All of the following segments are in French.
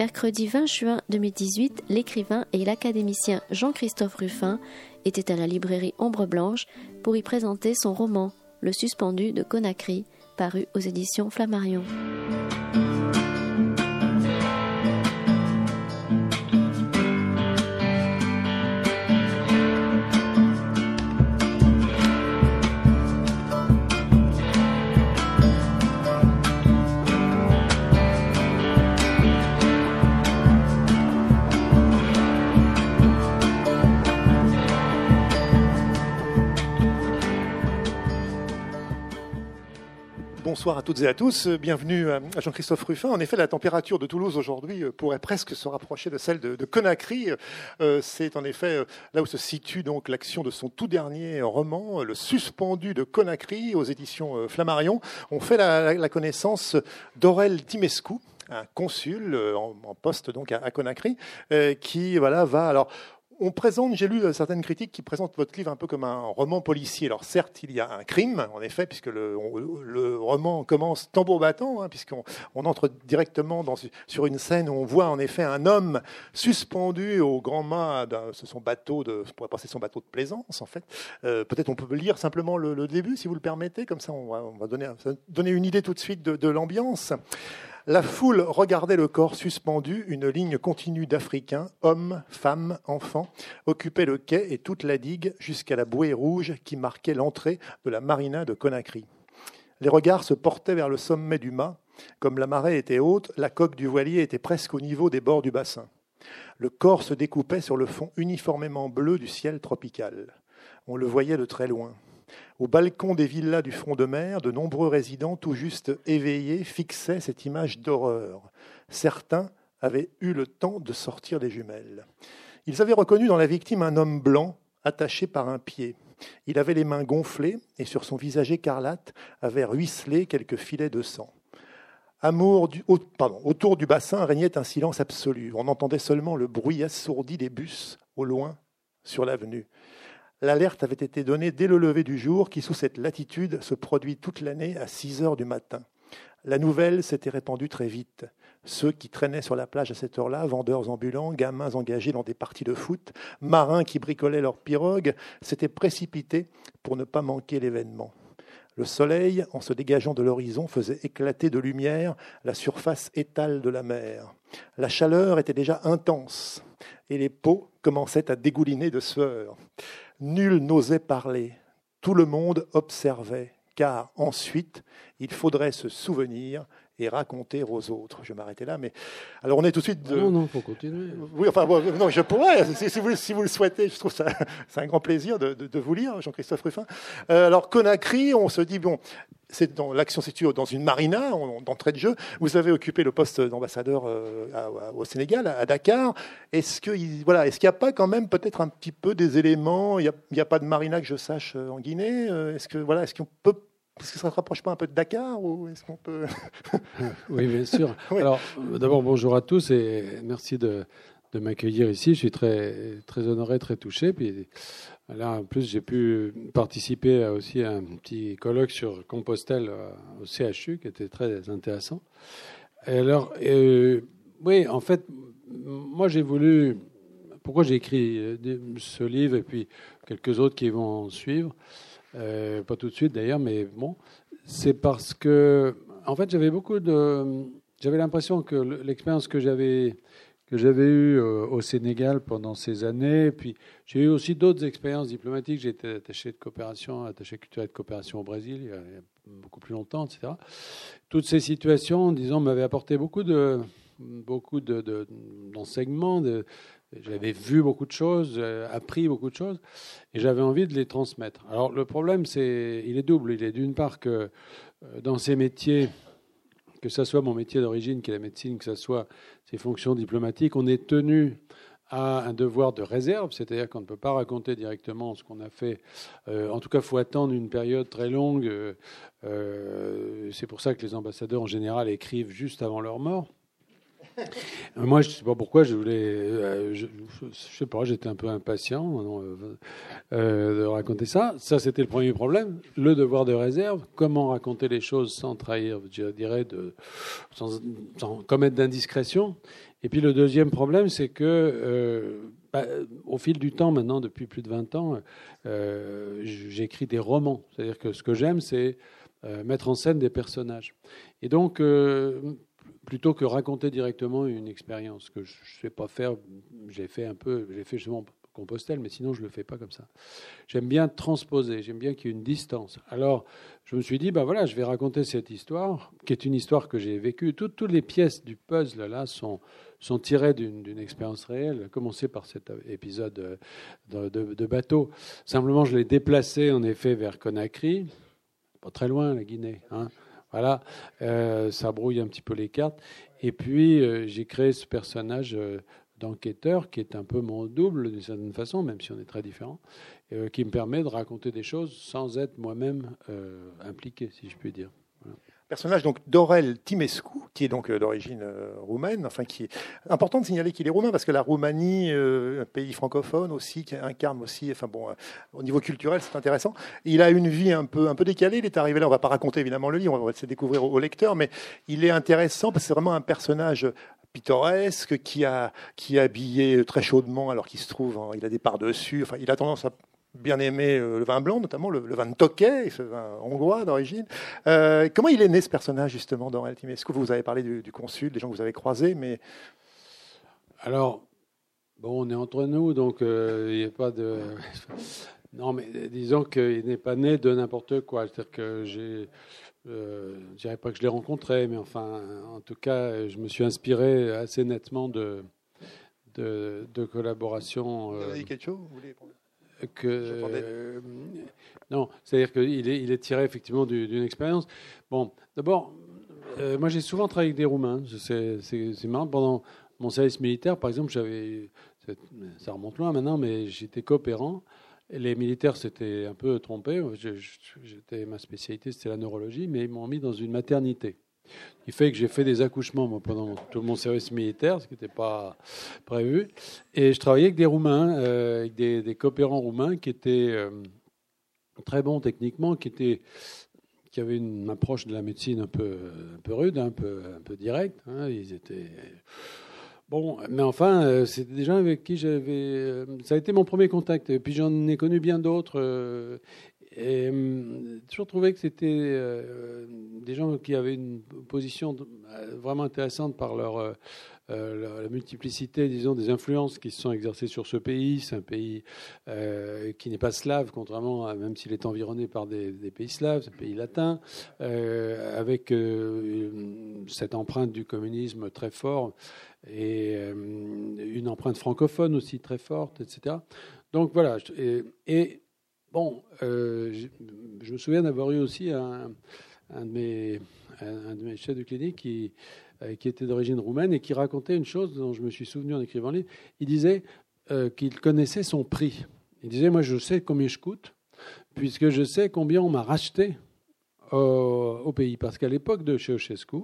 Mercredi 20 juin 2018, l'écrivain et l'académicien Jean-Christophe Ruffin était à la librairie Ombre Blanche pour y présenter son roman Le suspendu de Conakry, paru aux éditions Flammarion. Bonsoir à toutes et à tous. Bienvenue à Jean-Christophe Ruffin. En effet, la température de Toulouse aujourd'hui euh, pourrait presque se rapprocher de celle de, Conakry. Euh, c'est en effet euh, là où se situe donc l'action de son tout dernier roman, Le Suspendu de Conakry, aux éditions Flammarion. On fait la, connaissance d'Aurel Timescu, un consul en, poste donc à, Conakry, qui voilà va alors on présente, j'ai lu euh, certaines critiques qui présentent votre livre un peu comme un roman policier. Alors certes, il y a un crime, en effet, puisque le, roman commence tambour battant, hein, puisqu'on on entre directement sur une scène où on voit en effet un homme suspendu au grand mât de son bateau, de, plaisance, en fait. Euh, peut-être on peut lire simplement le, début, si vous le permettez, comme ça on va, donner, une idée tout de suite de l'ambiance. La foule regardait le corps suspendu, une ligne continue d'Africains, hommes, femmes, enfants, occupait le quai et toute la digue jusqu'à la bouée rouge qui marquait l'entrée de la marina de Conakry. Les regards se portaient vers le sommet du mât. Comme la marée était haute, la coque du voilier était presque au niveau des bords du bassin. Le corps se découpait sur le fond uniformément bleu du ciel tropical. On le voyait de très loin. Au balcon des villas du front de mer, de nombreux résidents tout juste éveillés fixaient cette image d'horreur. Certains avaient eu le temps de sortir des jumelles. Ils avaient reconnu dans la victime un homme blanc attaché par un pied. Il avait les mains gonflées et sur son visage écarlate avaient ruisselé quelques filets de sang. Autour du bassin régnait un silence absolu. On entendait seulement le bruit assourdi des bus au loin sur l'avenue. L'alerte avait été donnée dès le lever du jour, qui sous cette latitude se produit toute l'année à 6 heures du matin. La nouvelle s'était répandue très vite. Ceux qui traînaient sur la plage à cette heure-là, vendeurs ambulants, gamins engagés dans des parties de foot, marins qui bricolaient leurs pirogues, s'étaient précipités pour ne pas manquer l'événement. Le soleil, en se dégageant de l'horizon, faisait éclater de lumière la surface étale de la mer. La chaleur était déjà intense et les peaux commençaient à dégouliner de sueur. Nul n'osait parler, tout le monde observait, car ensuite il faudrait se souvenir et raconter aux autres. Je vais m'arrêter là, mais alors on est tout de suite. De... Non, non, faut continuer. Oui, enfin, non, je pourrais, si, vous, si, vous, le souhaitez. Je trouve ça, c'est un grand plaisir de, de, vous lire, Jean-Christophe Ruffin. Euh, alors Conakry, on se dit bon, c'est dans l'action située dans une marina d'entrée de jeu. Vous avez occupé le poste d'ambassadeur euh, au Sénégal, à Dakar. Est-ce que voilà, est-ce qu'il n'y a pas quand même peut-être un petit peu des éléments Il n'y a, a, pas de marina que je sache euh, en Guinée. Est-ce que voilà, est-ce qu'on peut est-ce que ça ne se rapproche pas un peu de Dakar ou est-ce qu'on peut Oui, bien sûr. Alors, d'abord, bonjour à tous et merci de, de m'accueillir ici. Je suis très, très honoré, très touché. Puis là, en plus, j'ai pu participer aussi à un petit colloque sur Compostelle euh, au CHU qui était très intéressant. Et alors, euh, oui, en fait, moi, j'ai voulu. Pourquoi j'ai écrit euh, ce livre et puis quelques autres qui vont suivre euh, pas tout de suite d'ailleurs, mais bon, c'est parce que, en fait, j'avais beaucoup de, j'avais l'impression que l'expérience que j'avais que j'avais eue euh, au Sénégal pendant ces années, puis j'ai eu aussi d'autres expériences diplomatiques. Été attaché de coopération, attaché culturel de coopération au Brésil il y a beaucoup plus longtemps, etc. Toutes ces situations, disons, m'avaient apporté beaucoup de beaucoup d'enseignements, de, j'avais vu beaucoup de choses, euh, appris beaucoup de choses, et j'avais envie de les transmettre. Alors le problème, c'est, il est double. Il est d'une part que euh, dans ces métiers, que ce soit mon métier d'origine, qui est la médecine, que ce soit ces fonctions diplomatiques, on est tenu à un devoir de réserve, c'est-à-dire qu'on ne peut pas raconter directement ce qu'on a fait. Euh, en tout cas, il faut attendre une période très longue. c'est pour ça que les ambassadeurs, en général, écrivent juste avant leur mort. Moi, je ne sais pas pourquoi, je voulais. Euh, je, ne sais pas, j'étais un peu impatient euh, euh, de raconter ça. Ça, c'était le premier problème. Le devoir de réserve. Comment raconter les choses sans trahir, je dirais, sans, commettre d'indiscrétion. Et puis le deuxième problème, c'est que. Bah, au fil du temps, maintenant, depuis plus de 20 ans, j'écris des romans. C'est-à-dire que ce que j'aime, c'est mettre en scène des personnages. Et donc, plutôt que raconter directement une expérience que je ne sais pas faire. J'ai fait un peu, j'ai fait justement Compostelle, mais sinon je ne le fais pas comme ça. J'aime bien transposer, j'aime bien qu'il y ait une distance. Alors je me suis dit, ben voilà, je vais raconter cette histoire, qui est une histoire que j'ai vécue. Toutes, les pièces du puzzle là sont, tirées d'une expérience réelle, commencer par cet épisode de, de bateau. Simplement, je l'ai déplacé en effet vers Conakry, pas très loin, la Guinée. Hein. Voilà, euh, ça brouille un petit peu les cartes. Et puis, euh, j'ai créé ce personnage euh, d'enquêteur qui est un peu mon double d'une certaine façon, même si on est très différents, qui me permet de raconter des choses sans être moi-même impliqué, si je puis dire personnage donc d'Aurel Timescu, qui est donc euh, d'origine euh, roumaine, enfin qui est important de signaler qu'il est roumain parce que la Roumanie, euh, un pays francophone aussi, qui incarne aussi, enfin bon, au niveau culturel, c'est intéressant. Il a une vie un peu un peu décalée. Il est arrivé là, on va pas raconter évidemment le livre, on va de découvrir au, lecteur, mais il est intéressant parce que c'est vraiment un personnage pittoresque, qui a qui est habillé très chaudement alors qu'il se trouve, il a des parts dessus. Enfin, il a tendance à bien aimé euh, le vin blanc, notamment le, vin de Tokay, ce vin hongrois d'origine. Euh, comment il est né ce personnage justement dans Est-ce que vous avez parlé du, consul, des gens que vous avez croisés, mais alors bon, on est entre nous, donc euh, il n'y a pas de non, mais disons qu'il n'est pas né de n'importe quoi. C'est-à-dire que j'ai je ne dirais pas que je l'ai rencontré, mais enfin, en tout cas, je me suis inspiré assez nettement de, de, de collaboration. Vous avez dit quelque chose que euh, non, c'est-à-dire qu'il est, il est tiré effectivement d'une expérience. Bon, d'abord, euh, moi j'ai souvent travaillé avec des Roumains. C'est marrant. Pendant mon service militaire, par exemple, j'avais, ça remonte loin maintenant, mais j'étais coopérant. Les militaires s'étaient un peu trompés. J'étais ma spécialité, c'était la neurologie, mais ils m'ont mis dans une maternité qui fait que j'ai fait des accouchements pendant tout mon service militaire, ce qui n'était pas prévu. Et je travaillais avec des Roumains, euh, avec des, coopérants roumains qui étaient euh, très bons techniquement, qui étaient qui avaient une approche de la médecine un peu, rude, un peu, un directe. Hein. Ils étaient Bon, mais enfin, euh, c'était des gens avec qui j'avais. Ça a été mon premier contact. Et puis j'en ai connu bien d'autres. Et hum, toujours trouvé que c'était euh, des gens qui avaient une position euh, vraiment intéressante par leur, euh, la multiplicité, disons, des influences qui se sont exercées sur ce pays. C'est un pays qui n'est pas slave, contrairement à même s'il est environné par des, pays slaves, un pays latin, avec cette empreinte du communisme très fort et une empreinte francophone aussi très forte, etc. Donc voilà. et Bon, euh, je, me souviens d'avoir eu aussi un, de mes, chefs de clinique qui, euh, qui était d'origine roumaine et qui racontait une chose dont je me suis souvenu en écrivant le livre. Il disait euh, qu'il connaissait son prix. Il disait, moi je sais combien je coûte, puisque je sais combien on m'a racheté au, pays. Parce qu'à l'époque de Ceausescu,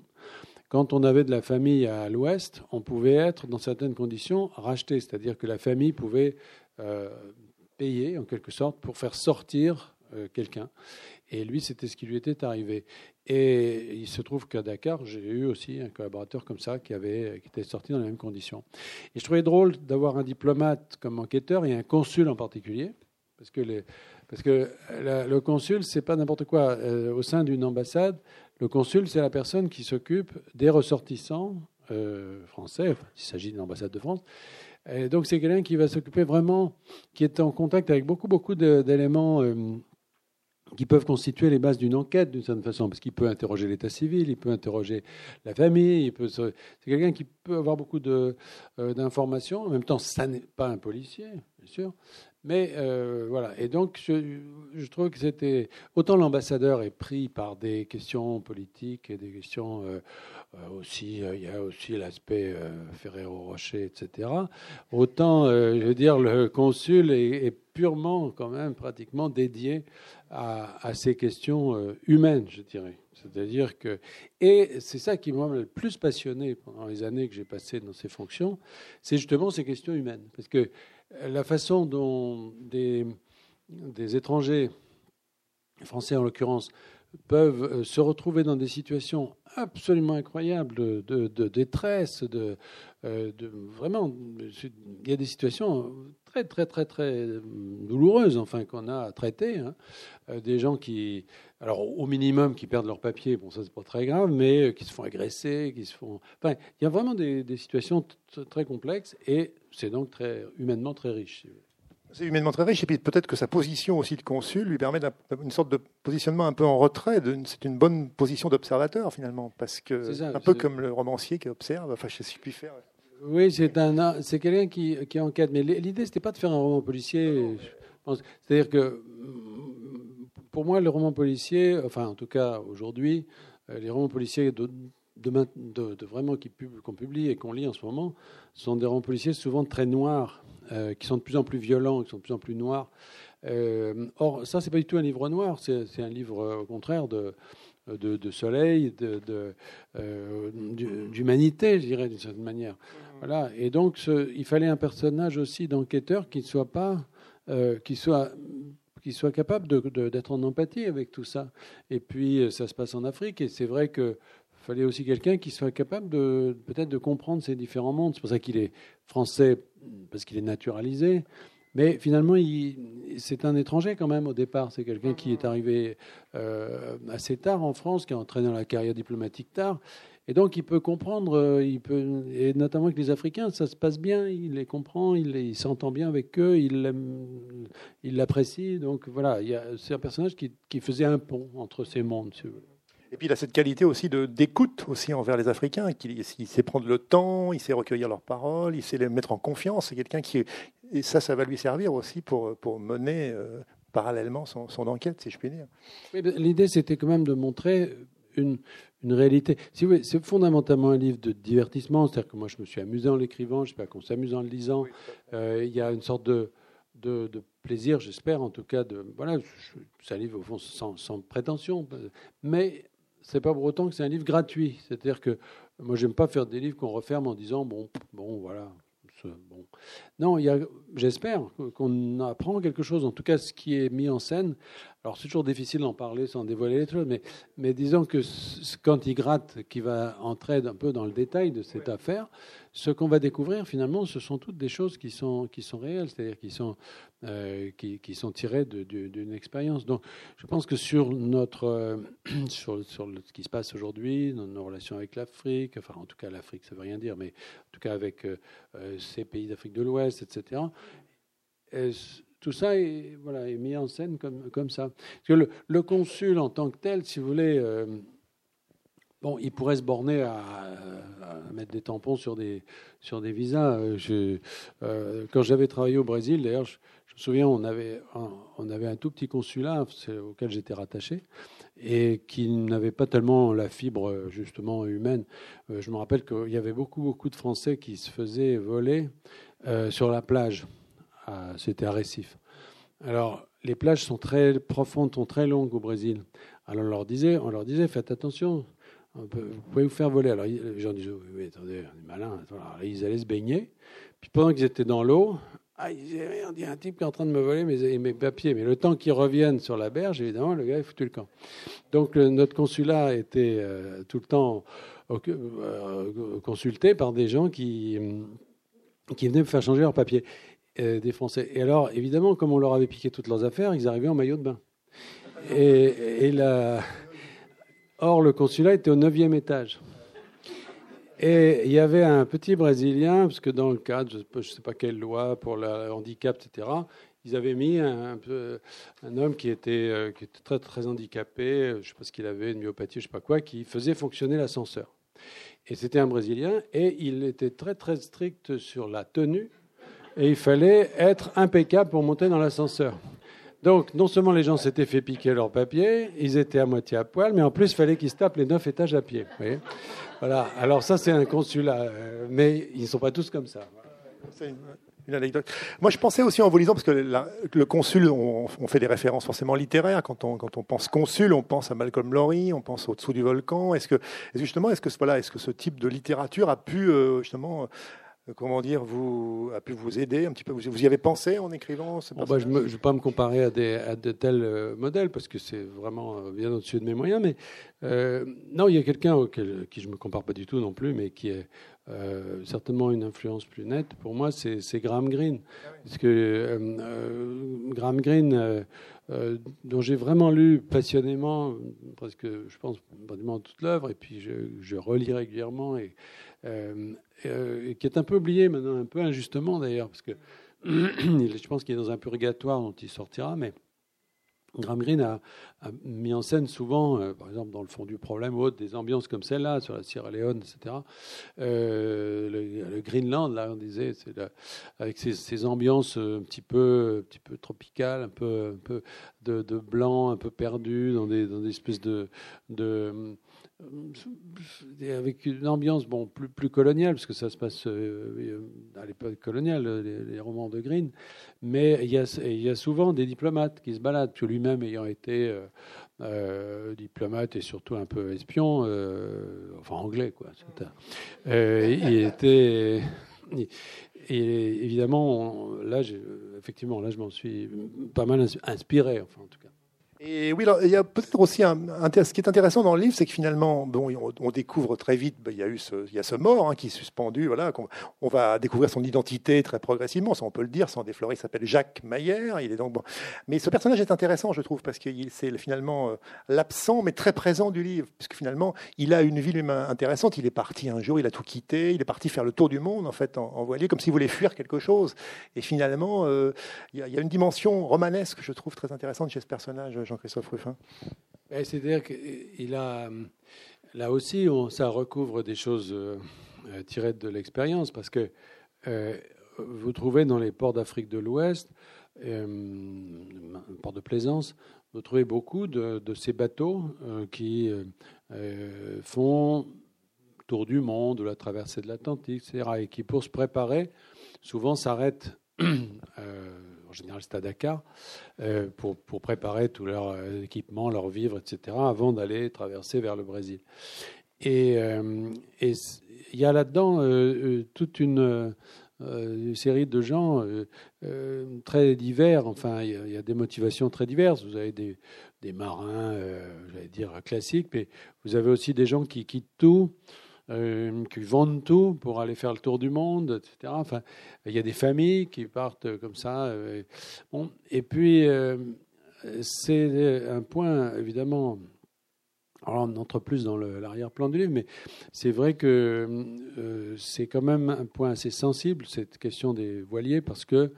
quand on avait de la famille à l'ouest, on pouvait être, dans certaines conditions, racheté. C'est-à-dire que la famille pouvait payer en quelque sorte pour faire sortir euh, quelqu'un. Et lui, c'était ce qui lui était arrivé. Et il se trouve qu'à Dakar, j'ai eu aussi un collaborateur comme ça qui, avait, qui était sorti dans les mêmes conditions. Et je trouvais drôle d'avoir un diplomate comme enquêteur et un consul en particulier, parce que, parce que le consul, c'est pas n'importe quoi. Euh, au sein d'une ambassade, le consul, c'est la personne qui s'occupe des ressortissants euh, français, enfin, il s'agit d'une ambassade de France, donc c'est quelqu'un qui va s'occuper vraiment, qui est en contact avec beaucoup, beaucoup d'éléments euh, qui peuvent constituer les bases d'une enquête d'une certaine façon, parce qu'il peut interroger l'état civil, il peut interroger la famille, c'est quelqu'un qui peut avoir beaucoup euh, d'informations. En même temps, ça n'est pas un policier, bien sûr, mais euh, voilà. Et donc, je, trouve que c'était autant l'ambassadeur est pris par des questions politiques et des questions euh, aussi, il y a aussi l'aspect euh, Ferrero Rocher, etc. Autant, je veux dire, le consul est, purement, quand même, pratiquement dédié à, ces questions euh, humaines, je dirais. C'est-à-dire que. Et c'est ça qui m'a le plus passionné pendant les années que j'ai passées dans ces fonctions, c'est justement ces questions humaines. Parce que la façon dont des, des étrangers, français en l'occurrence, peuvent euh, se retrouver dans des situations absolument incroyables de, détresse, de, euh, vraiment, il y a des situations très très très très douloureuses, enfin qu'on a à traiter. Hein. Euh, des gens qui, alors au minimum, qui perdent leur papier, bon ça c'est pas très grave, mais qui se font agresser, qui se font, enfin, il y a vraiment des, des situations très complexes et c'est donc très humainement très riche. C'est humainement très riche, et puis peut-être que sa position aussi de consul lui permet une sorte de positionnement un peu en retrait. C'est une bonne position d'observateur finalement, parce que un peu comme le romancier qui observe. Enfin, je sais plus faire. Oui, c'est un, c'est quelqu'un qui, qui enquête. Mais l'idée, c'était pas de faire un roman policier. C'est-à-dire que pour moi, le roman policier, enfin en tout cas aujourd'hui, euh, les romans policiers de, de, vraiment qu'on publie et qu'on lit en ce moment sont des romans policiers souvent très noirs, euh, qui sont de plus en plus violents, qui sont de plus en plus noirs. Euh, or, ça, c'est pas du tout un livre noir, c'est un livre euh, au contraire de, de, soleil, d'humanité, je dirais d'une certaine manière. Voilà. Et donc, il fallait un personnage aussi d'enquêteur qui ne soit pas, qui soit qui soit capable d'être en empathie avec tout ça. Et puis, ça se passe en Afrique, et c'est vrai que fallait aussi quelqu'un qui soit capable de peut-être de comprendre ces différents mondes. C'est pour ça qu'il est français, parce qu'il est naturalisé. Mais finalement, c'est un étranger quand même au départ. C'est quelqu'un qui est arrivé euh, assez tard en France, qui a entraîné dans la carrière diplomatique tard. Et donc, il peut comprendre, euh, il peut, et notamment avec les Africains, ça se passe bien, il les comprend, il, s'entend bien avec eux, il l'apprécie. Donc voilà, c'est un personnage qui, faisait un pont entre ces mondes. Et puis il a cette qualité aussi d'écoute aussi envers les Africains. Il, sait prendre le temps, il sait recueillir leurs paroles, il sait les mettre en confiance. C'est quelqu'un qui et ça, ça va lui servir aussi pour pour mener euh, parallèlement son, enquête, si je puis dire. L'idée, c'était quand même de montrer une, une réalité. Si c'est fondamentalement un livre de divertissement. C'est-à-dire que moi, je me suis amusé en l'écrivant. Je sais pas qu'on s'amuse en le lisant. Euh, il y a une sorte de de, plaisir, j'espère en tout cas. De, voilà, c'est un livre au fond sans, sans prétention, mais c'est pas pour autant que c'est un livre gratuit. C'est-à-dire que moi, j'aime pas faire des livres qu'on referme en disant bon, bon, voilà. Bon. Non, j'espère qu'on apprend quelque chose. En tout cas, ce qui est mis en scène, alors c'est toujours difficile d'en parler sans dévoiler les choses, mais, mais disons que quand il gratte, qui va entrer un peu dans le détail de cette affaire, ce qu'on va découvrir finalement, ce sont toutes des choses qui sont, qui sont réelles, c'est-à-dire qui sont, euh, qui, qui, sont tirées d'une expérience. Donc je pense que sur, notre, euh, sur, sur ce qui se passe aujourd'hui, dans nos relations avec l'Afrique, enfin en tout cas l'Afrique, ça ne veut rien dire, mais en tout cas avec euh, ces pays d'Afrique de l'Ouest, etc tout ça est, voilà, est mis en scène comme, comme ça. Parce que le, consul en tant que tel, si vous voulez, euh, bon, il pourrait se borner à, mettre des tampons sur des, sur des visas. Euh, euh, quand j'avais travaillé au Brésil, d'ailleurs, je, me souviens, on avait, un, on avait un tout petit consulat auquel j'étais rattaché et qui n'avait pas tellement la fibre justement humaine. je me rappelle qu'il y avait beaucoup, beaucoup de Français qui se faisaient voler sur la plage c'était à Recife. Alors, les plages sont très profondes, sont très longues au Brésil. Alors, on leur disait, on leur disait faites attention, vous pouvez vous faire voler. Alors, les gens disaient oui, attendez, on est malin. Alors, ils allaient se baigner. Puis, pendant qu'ils étaient dans l'eau, ah, ils disaient il y a un type qui est en train de me voler mes, mes papiers. Mais le temps qu'ils reviennent sur la berge, évidemment, le gars est foutu le camp. Donc, notre consulat était euh, tout le temps euh, consulté par des gens qui, qui venaient me faire changer leurs papiers. Euh, des Français. Et alors, évidemment, comme on leur avait piqué toutes leurs affaires, ils arrivaient en maillot de bain. Et, Or, le consulat était au neuvième étage. Et il y avait un petit Brésilien, parce que dans le cadre, je ne sais pas quelle loi pour le handicap, etc., ils avaient mis un, homme qui était, euh, qui était très, très handicapé, je ne sais pas ce qu'il avait, une myopathie, je ne sais pas quoi, qui faisait fonctionner l'ascenseur. Et c'était un Brésilien, et il était très, très strict sur la tenue et il fallait être impeccable pour monter dans l'ascenseur. Donc, non seulement les gens s'étaient fait piquer leurs papiers, ils étaient à moitié à poil, mais en plus, il fallait qu'ils se tapent les neuf étages à pied. voilà. Alors ça, c'est un consulat, euh, mais ils ne sont pas tous comme ça. une anecdote. Moi, je pensais aussi en vous lisant, parce que le consul, on, fait des références forcément littéraires. Quand on, quand on pense consul, on pense à Malcolm Lowry, on pense au-dessous du volcan. Est-ce que, justement, est-ce que, voilà, est-ce que ce type de littérature a pu, euh, justement, comment dire, vous, a pu vous aider un petit peu? Vous, y avez pensé en écrivant ce bah, Je ne vais pas me comparer à, des, à de tels euh, modèles parce que c'est vraiment bien au-dessus de mes moyens. Mais non, il y a quelqu'un auquel qui je me compare pas du tout non plus, mais qui est euh, certainement une influence plus nette, pour moi, c'est Graham Greene. Parce que euh, euh, Graham Greene, dont j'ai vraiment lu passionnément, presque, je pense, pratiquement toute l'œuvre, et puis je, je, relis régulièrement, et, et, qui est un peu oublié maintenant, un peu injustement d'ailleurs, parce que je pense qu'il est dans un purgatoire dont il sortira, mais Graham Greene a, mis en scène souvent, euh, par exemple dans le fond du problème ou autre, des ambiances comme celle-là, sur la Sierra Leone, etc. Euh, le, Greenland, là, on disait, avec ces, ambiances un petit peu, un petit peu tropicales, un peu, un peu de, blanc, un peu perdu, dans des, dans des espèces de, euh, avec une ambiance bon, plus, plus coloniale, parce que ça se passe euh, à l'époque coloniale, les, romans de Green, mais il y, a, il y, a, souvent des diplomates qui se baladent, que lui-même ayant été euh, diplomate et surtout un peu espion, enfin anglais, quoi. il était. Et évidemment, là, effectivement, là, je m'en suis pas mal inspiré, enfin, en tout cas. Et oui, il y a peut-être aussi un, ce qui est intéressant dans le livre, c'est que finalement, bon, on, découvre très vite, ben, il y a eu ce, il y a ce mort hein, qui est suspendu, voilà, on, va découvrir son identité très progressivement, ça on peut le dire, sans déflorer, il s'appelle Jacques Maillère, il est donc bon. Mais ce personnage est intéressant, je trouve, parce que c'est finalement euh, l'absent, mais très présent du livre, puisque finalement, il a une vie intéressante, il est parti un jour, il a tout quitté, il est parti faire le tour du monde, en fait, en, voilier, comme s'il voulait fuir quelque chose. Et finalement, euh, il, y a, il y a une dimension romanesque, je trouve, très intéressante chez ce personnage, Jean-Christophe Ruffin C'est-à-dire qu'il a, là aussi, ça recouvre des choses euh, tirées de l'expérience, parce que euh, vous trouvez dans les ports d'Afrique de l'Ouest, euh, port de Plaisance, vous trouvez beaucoup de, ces bateaux euh, qui font tour du monde, la traversée de l'Atlantique, etc., et qui, pour se préparer, souvent s'arrêtent en général c'est Dakar, euh, pour, pour, préparer tout leur euh, équipement, leur vivre, etc., avant d'aller traverser vers le Brésil. Et euh, il y a là-dedans toute une, série de gens très divers. Enfin, il y, a des motivations très diverses. Vous avez des, des marins, j'allais dire classiques, mais vous avez aussi des gens qui quittent tout euh, qui vendent tout pour aller faire le tour du monde, etc. Enfin, il y a des familles qui partent comme ça. Euh, bon, et puis, euh, c'est un point, évidemment. Alors, on entre plus dans l'arrière-plan du livre, mais c'est vrai que c'est quand même un point assez sensible, cette question des voiliers, parce que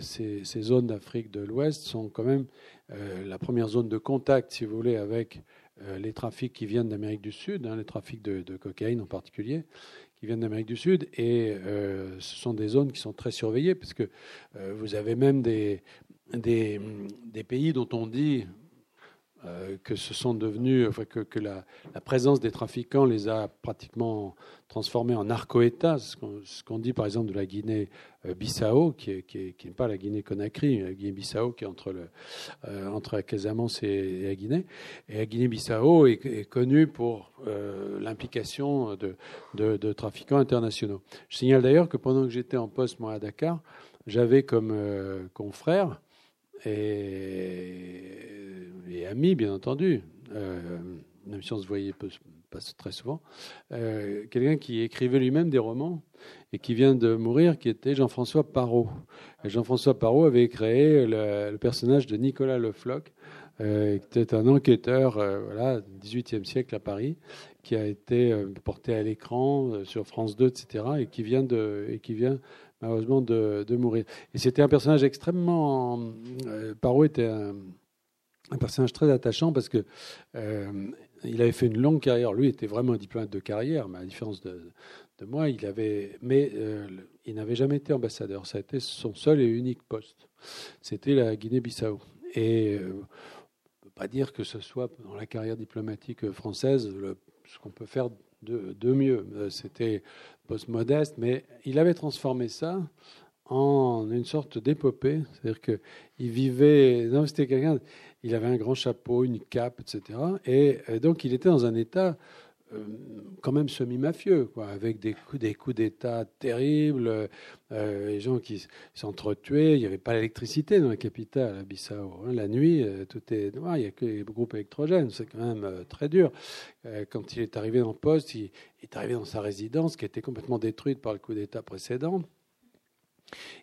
ces, zones d'Afrique de l'Ouest sont quand même la première zone de contact, si vous voulez, avec les trafics qui viennent d'Amérique du Sud, hein, les trafics de, cocaïne en particulier, qui viennent d'Amérique du Sud, et euh, ce sont des zones qui sont très surveillées, parce que euh, vous avez même des, pays dont on dit euh, que ce sont devenus, que, la, présence des trafiquants les a pratiquement transformés en narco-États. Ce qu'on dit par exemple de la Guinée-Bissau, qui n'est qui qui pas la Guinée-Conakry, la Guinée-Bissau qui est entre, le, euh, entre Casamance et, la Guinée. Et la Guinée-Bissau est, connue pour euh, l'implication de, de, de, trafiquants internationaux. Je signale d'ailleurs que pendant que j'étais en poste, moi, à Dakar, j'avais comme confrère et, et amis, bien entendu, euh, même si on se voyait pas très souvent, euh, quelqu'un qui écrivait lui-même des romans et qui vient de mourir, qui était Jean-François Parot. Jean-François Parot avait créé le, personnage de Nicolas Le Floch, euh, qui était un enquêteur, euh, voilà, 18e siècle à Paris, qui a été porté à l'écran sur France 2, etc., et qui vient de, et qui vient malheureusement de, mourir. Et c'était un personnage extrêmement. Euh, Parot était un, personnage très attachant parce que euh, il avait fait une longue carrière. Lui était vraiment un diplomate de carrière, mais à la différence de, moi, il avait. Mais euh, il n'avait jamais été ambassadeur. Ça a été son seul et unique poste. C'était la Guinée-Bissau. Et on ne peut pas dire que ce soit dans la carrière diplomatique française ce qu'on peut faire de, mieux. C'était post-modeste, mais il avait transformé ça en une sorte d'épopée. C'est-à-dire qu'il vivait. Non, c'était quelqu'un. Il avait un grand chapeau, une cape, etc. Et, donc, il était dans un état euh, quand même semi-mafieux, quoi, avec des coups, d'État terribles, euh, les gens qui s'entretuaient. Il n'y avait pas l'électricité dans la capitale, à Bissau. Hein. La nuit, euh, tout est noir, il n'y a que les groupes électrogènes. C'est quand même très dur. quand il est arrivé en poste, il, il est arrivé dans sa résidence qui était complètement détruite par le coup d'État précédent.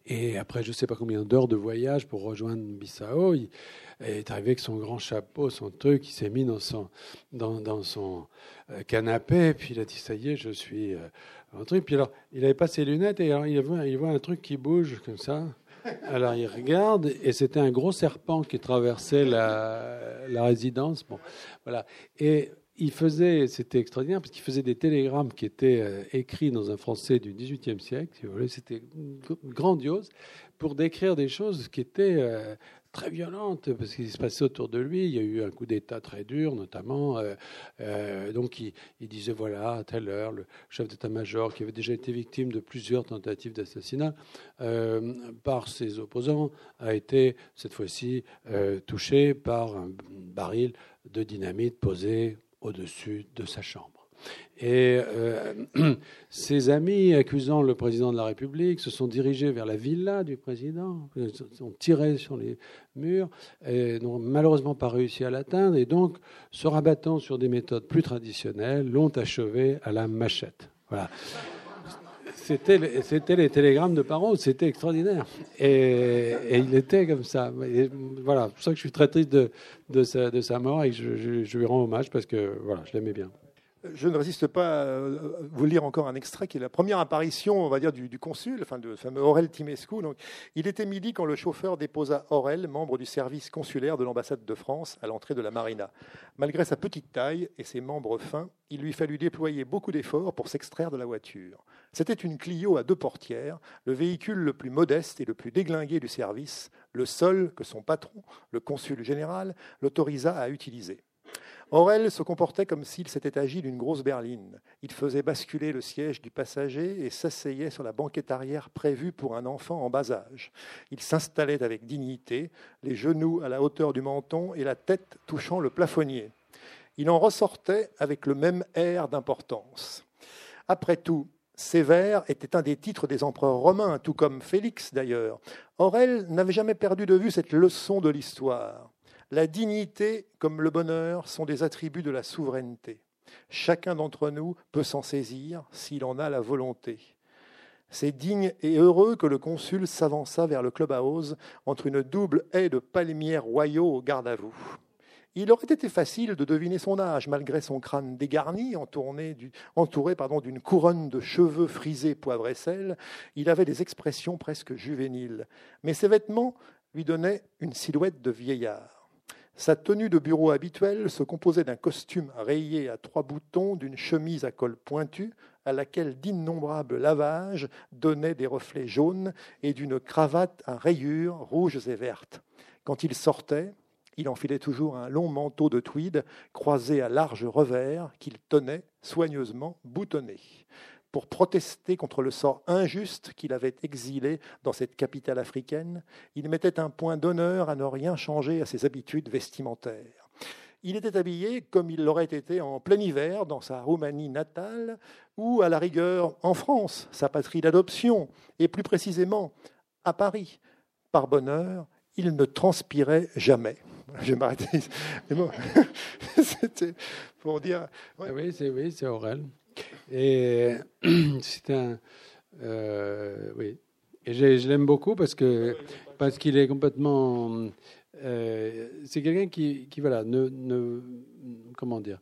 Et après, je ne sais pas combien d'heures de voyage pour rejoindre Bissau, il est arrivé avec son grand chapeau, son truc, il s'est mis dans son, dans, dans son euh, canapé, puis il a dit, ça y est, je suis euh, un truc. Puis alors, il n'avait pas ses lunettes, et alors il voit, il voit un truc qui bouge comme ça. Alors il regarde, et c'était un gros serpent qui traversait la, la résidence. Bon, voilà. Et il faisait, c'était extraordinaire, parce qu'il faisait des télégrammes qui étaient euh, écrits dans un français du XVIIIe siècle, c'était grandiose, pour décrire des choses qui étaient euh, très violentes, parce qu'il se passait autour de lui. Il y a eu un coup d'État très dur, notamment. Euh, donc il, disait, voilà, à telle heure, le chef d'état-major, qui avait déjà été victime de plusieurs tentatives d'assassinat par ses opposants, a été, cette fois-ci, touché par un baril de dynamite posé au-dessus de sa chambre. Et euh, ses amis, accusant le président de la République, se sont dirigés vers la villa du président, ont tiré sur les murs, et n'ont malheureusement pas réussi à l'atteindre, et donc, se rabattant sur des méthodes plus traditionnelles, l'ont achevé à la machette. Voilà. C'était, les télégrammes de Parot, c'était extraordinaire. Et, il était comme ça. voilà, c'est pour ça que je suis très triste de, de, sa, mort et je, je, lui rends hommage parce que voilà, je l'aimais bien je ne résiste pas à vous lire encore un extrait qui est la première apparition, on va dire, du, consul, enfin, fameux Aurel Timescu. Donc, il était midi quand le chauffeur déposa Aurel, membre du service consulaire de l'ambassade de France, à l'entrée de la marina. Malgré sa petite taille et ses membres fins, il lui fallut déployer beaucoup d'efforts pour s'extraire de la voiture. C'était une Clio à deux portières, le véhicule le plus modeste et le plus déglingué du service, le seul que son patron, le consul général, l'autorisa à utiliser. Aurel se comportait comme s'il s'était agi d'une grosse berline. Il faisait basculer le siège du passager et s'asseyait sur la banquette arrière prévue pour un enfant en bas âge. Il s'installait avec dignité, les genoux à la hauteur du menton et la tête touchant le plafonnier. Il en ressortait avec le même air d'importance. Après tout, Sévère était un des titres des empereurs romains, tout comme Félix d'ailleurs. Aurel n'avait jamais perdu de vue cette leçon de l'histoire. La dignité comme le bonheur sont des attributs de la souveraineté. Chacun d'entre nous peut s'en saisir s'il en a la volonté. C'est digne et heureux que le consul s'avança vers le clubhouse entre une double haie de palmiers royaux au garde à vous. Il aurait été facile de deviner son âge, malgré son crâne dégarni, entouré d'une couronne de cheveux frisés poivre et sel. Il avait des expressions presque juvéniles, mais ses vêtements lui donnaient une silhouette de vieillard. Sa tenue de bureau habituelle se composait d'un costume rayé à trois boutons, d'une chemise à col pointu, à laquelle d'innombrables lavages donnaient des reflets jaunes, et d'une cravate à rayures rouges et vertes. Quand il sortait, il enfilait toujours un long manteau de tweed croisé à large revers qu'il tenait soigneusement boutonné pour protester contre le sort injuste qu'il avait exilé dans cette capitale africaine, il mettait un point d'honneur à ne rien changer à ses habitudes vestimentaires. Il était habillé comme il l'aurait été en plein hiver dans sa Roumanie natale ou à la rigueur en France, sa patrie d'adoption, et plus précisément à Paris. Par bonheur, il ne transpirait jamais. Je vais. C'était pour dire. Ah oui, c'est Aurel. Et c'est un. Euh, oui. Et je, l'aime beaucoup parce que parce qu'il est complètement. Euh, c'est quelqu'un qui, qui, voilà, ne, comment dire,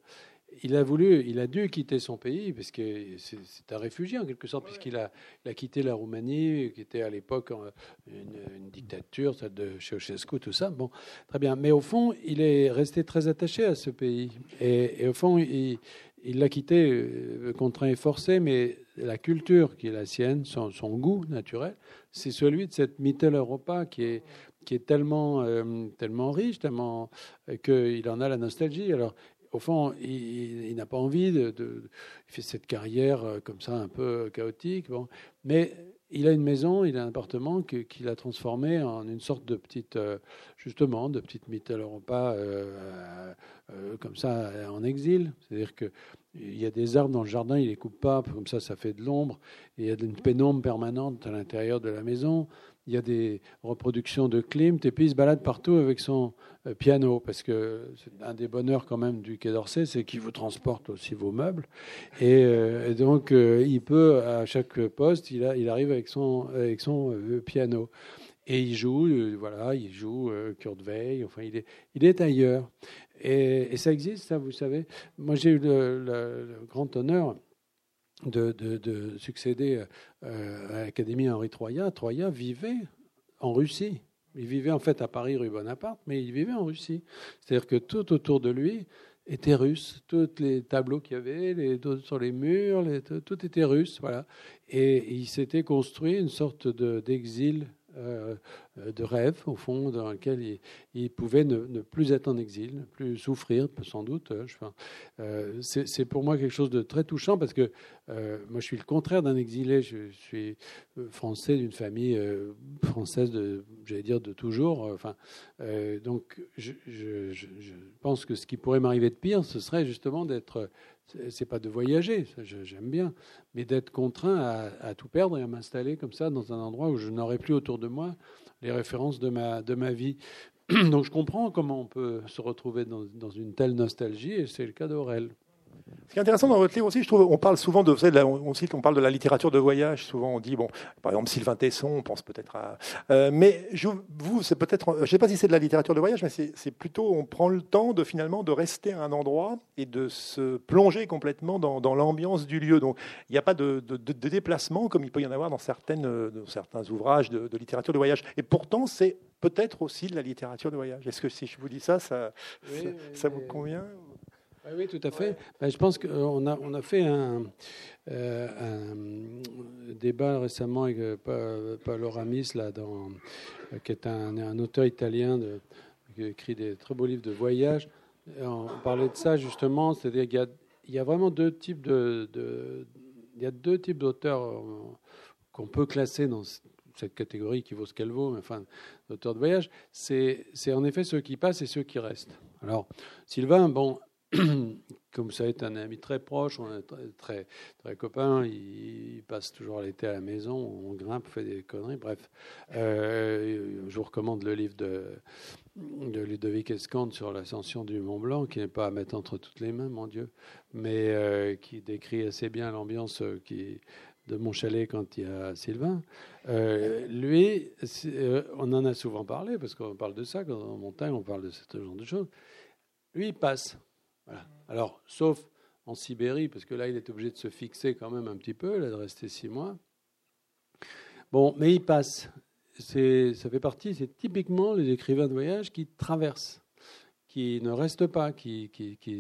il a voulu, il a dû quitter son pays, parce que c'est un réfugié en quelque sorte, puisqu'il a, quitté la Roumanie, qui était à l'époque une, dictature, celle de Ceausescu, tout ça. Bon, très bien. Mais au fond, il est resté très attaché à ce pays. Et, au fond, il l'a quitté euh, contraint et forcé, mais la culture qui est la sienne, son, goût naturel, c'est celui de cette Mitteleuropa qui est qui est tellement, euh, tellement riche, tellement euh, qu'il en a la nostalgie. Alors, au fond, il, n'a pas envie de, Il fait cette carrière comme ça, un peu chaotique. Bon. Mais il a une maison, il a un appartement qu'il a transformé en une sorte de petite, euh, justement, de petite Mitteleuropa euh, euh, comme ça en exil. C'est-à-dire que il y a des arbres dans le jardin, il les coupe pas, comme ça, ça fait de l'ombre. Il y a une pénombre permanente à l'intérieur de la maison il y a des reproductions de Klimt, et puis il se balade partout avec son euh, piano, parce que c'est un des bonheurs quand même du Quai d'Orsay, c'est qu'il vous transporte aussi vos meubles. Et, euh, donc, euh, il peut, à chaque poste, il, arrive avec son, avec son piano. Et il joue, voilà, il joue Kurt Weill, enfin, il est, il est ailleurs. Et, ça existe, ça, vous savez. Moi, j'ai eu le grand honneur de, succéder euh, à l'Académie Henri Troya. Troya vivait en Russie. Il vivait en fait à Paris, rue Bonaparte, mais il vivait en Russie. C'est-à-dire que tout autour de lui était russe. Tous les tableaux qu'il y avait, les, sur les murs, tout était russe. Voilà. Et il s'était construit une sorte d'exil euh, de rêve, au fond, dans lequel il, pouvait ne, plus être en exil, ne plus souffrir, sans doute. Euh, euh, c'est pour moi quelque chose de très touchant parce que moi, je suis le contraire d'un exilé. Je, suis français d'une famille française, j'allais dire, de toujours. Enfin, donc, je, pense que ce qui pourrait m'arriver de pire, ce serait justement d'être c'est pas de voyager, j'aime bien, mais d'être contraint à, tout perdre et à m'installer comme ça dans un endroit où je n'aurai plus autour de moi les références de ma, de ma vie. Donc je comprends comment on peut se retrouver dans, dans une telle nostalgie, et c'est le cas d'Aurel. Ce qui est intéressant dans votre livre aussi, je trouve, on parle souvent de, vous savez, on, cite, on parle de la littérature de voyage. Souvent, on dit, bon, par exemple, Sylvain Tesson, on pense peut-être à. Euh, mais je, vous, c'est peut-être, je ne sais pas si c'est de la littérature de voyage, mais c'est plutôt, on prend le temps de finalement de rester à un endroit et de se plonger complètement dans, dans l'ambiance du lieu. Donc, il n'y a pas de, de, de, déplacement comme il peut y en avoir dans certaines, dans certains ouvrages de, littérature de voyage. Et pourtant, c'est peut-être aussi de la littérature de voyage. Est-ce que si je vous dis ça, ça, ça vous convient? Oui, tout à fait. Ben, je pense qu'on a, on a fait un, euh, un débat récemment avec euh, Paolo Ramis, là, dans, euh, qui est un, un auteur italien de, qui écrit des très beaux livres de voyage. On parlait de ça justement, c'est-à-dire qu'il y a, il y a vraiment deux types de, de il y a deux types d'auteurs qu'on peut classer dans cette catégorie qui vaut ce qu'elle vaut, mais enfin, d'auteurs de voyage, c'est en effet ceux qui passent et ceux qui restent. Alors, Sylvain, bon, comme ça est un ami très proche, on est très, très, il, passe toujours l'été à la maison, on grimpe, on fait des conneries, bref. Euh, je vous recommande le livre de, Ludovic Escande sur l'ascension du Mont Blanc, qui n'est pas à mettre entre toutes les mains, mon Dieu, mais euh, qui décrit assez bien l'ambiance qui, de mon chalet quand il y a Sylvain. Euh, lui, on en a souvent parlé, parce qu'on parle de ça, quand on montagne, on parle de ce genre de choses. Lui, il passe. Alors, sauf en Sibérie, parce que là, il est obligé de se fixer quand même un petit peu, là, de rester six mois. Bon, mais il passe. Ça fait partie, c'est typiquement les écrivains de voyage qui traversent, qui ne restent pas, qui,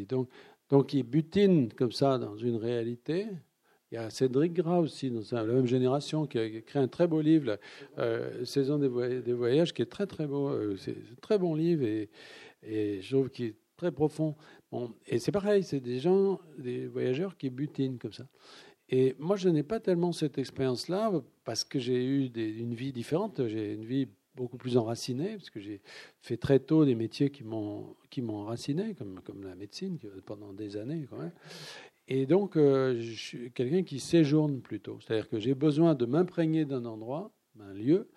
donc, donc ils butinent comme ça dans une réalité. Il y a Cédric Gras aussi, dans la même génération, qui a écrit un très beau livre, euh, Saison des, voyages, qui est très très beau. Euh, c'est un très bon livre et je trouve qu'il est très profond et c'est pareil, c'est des gens, des voyageurs qui butinent comme ça. Et moi, je n'ai pas tellement cette expérience-là parce que j'ai eu une vie différente. J'ai une vie beaucoup plus enracinée parce que j'ai fait très tôt des métiers qui m'ont qui m'ont enraciné, comme comme la médecine pendant des années quand même. Et donc, euh, je suis quelqu'un qui séjourne plutôt. C'est-à-dire que j'ai besoin de m'imprégner d'un endroit, d'un lieu,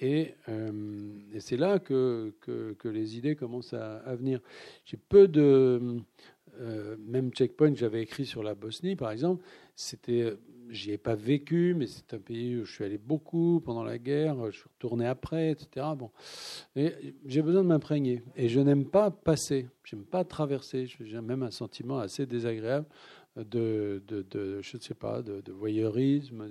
et, euh, et c'est là que, que, les idées commencent à, venir. J'ai peu de. Euh, même checkpoint j'avais écrit sur la Bosnie, par exemple, c'était. J'y ai pas vécu, mais c'est un pays où je suis allé beaucoup pendant la guerre, je suis retourné après, etc. Bon. j'ai besoin de m'imprégner. Et je n'aime pas passer, je n'aime pas traverser. J'ai même un sentiment assez désagréable de, de, je ne sais pas, de, voyeurisme.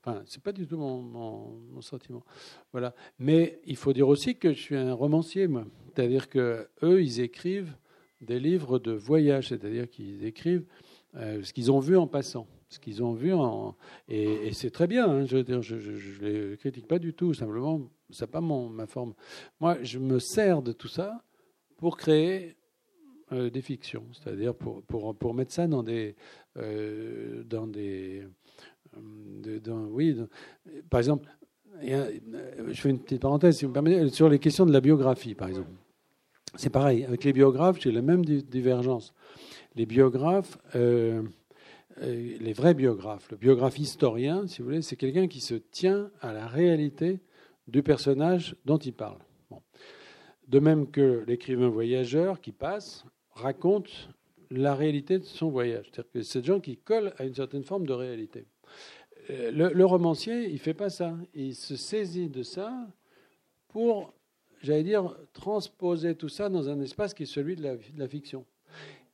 enfin, c'est pas du tout mon, sentiment. Voilà. Mais il faut dire aussi que je suis un romancier, moi. C'est-à-dire que eux, ils écrivent des livres de voyage, c'est-à-dire qu'ils écrivent euh, ce qu'ils ont vu en passant, ce qu'ils ont vu en et, c'est très bien. Hein, je dire, je, ne les critique pas du tout. Simplement, c'est pas mon ma forme. Moi, je me sers de tout ça pour créer euh, des fictions, c'est-à-dire pour, pour, pour, mettre ça dans des, euh, dans des, euh, oui, par exemple, je fais une petite parenthèse, si vous me permettez, sur les questions de la biographie, par exemple. C'est pareil, avec les biographes, j'ai la même divergence. Les biographes, les vrais biographes, le biographe historien, si vous voulez, c'est quelqu'un qui se tient à la réalité du personnage dont il parle. De même que l'écrivain voyageur qui passe raconte la réalité de son voyage. C'est-à-dire que c'est des gens qui collent à une certaine forme de réalité. Euh, le, romancier, il ne fait pas ça. Il se saisit de ça pour, j'allais dire, transposer tout ça dans un espace qui est celui de la, fiction.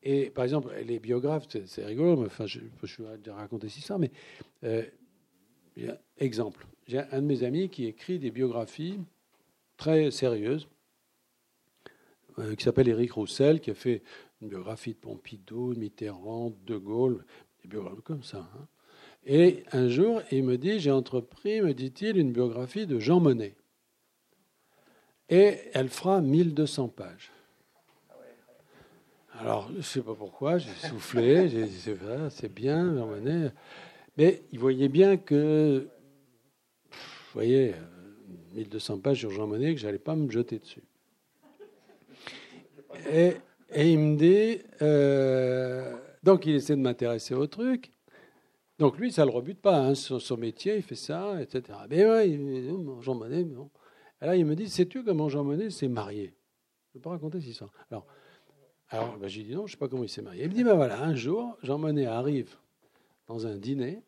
Et par exemple, les biographes, c'est rigolo, mais je, vais raconter si ça, mais euh, exemple, j'ai un de mes amis qui écrit des biographies très sérieuses, euh, qui s'appelle Éric Roussel, qui a fait une biographie de Pompidou, Mitterrand, De Gaulle, des biographies comme ça. Hein. Et un jour, il me dit, j'ai entrepris, me dit-il, une biographie de Jean Monnet. Et elle fera 1200 pages. Alors, je ne sais pas pourquoi, j'ai soufflé, j'ai dit, c'est bien, Jean Monnet. Mais il voyait bien que, vous voyez, 1200 pages sur Jean Monnet, que je n'allais pas me jeter dessus. Et, il me dit, euh, donc il essaie de m'intéresser au truc. Donc lui, ça ne le rebute pas. Hein, son, son, métier, il fait ça, etc. Mais ouais, Jean Monnet, bon. Et là, il me dit, sais-tu comment Jean Monnet s'est marié? Je ne peux pas raconter cette histoire. Alors, alors ben, j'ai dit non, je ne sais pas comment il s'est marié. Il me dit, ben voilà, un jour, Jean Monnet arrive dans un dîner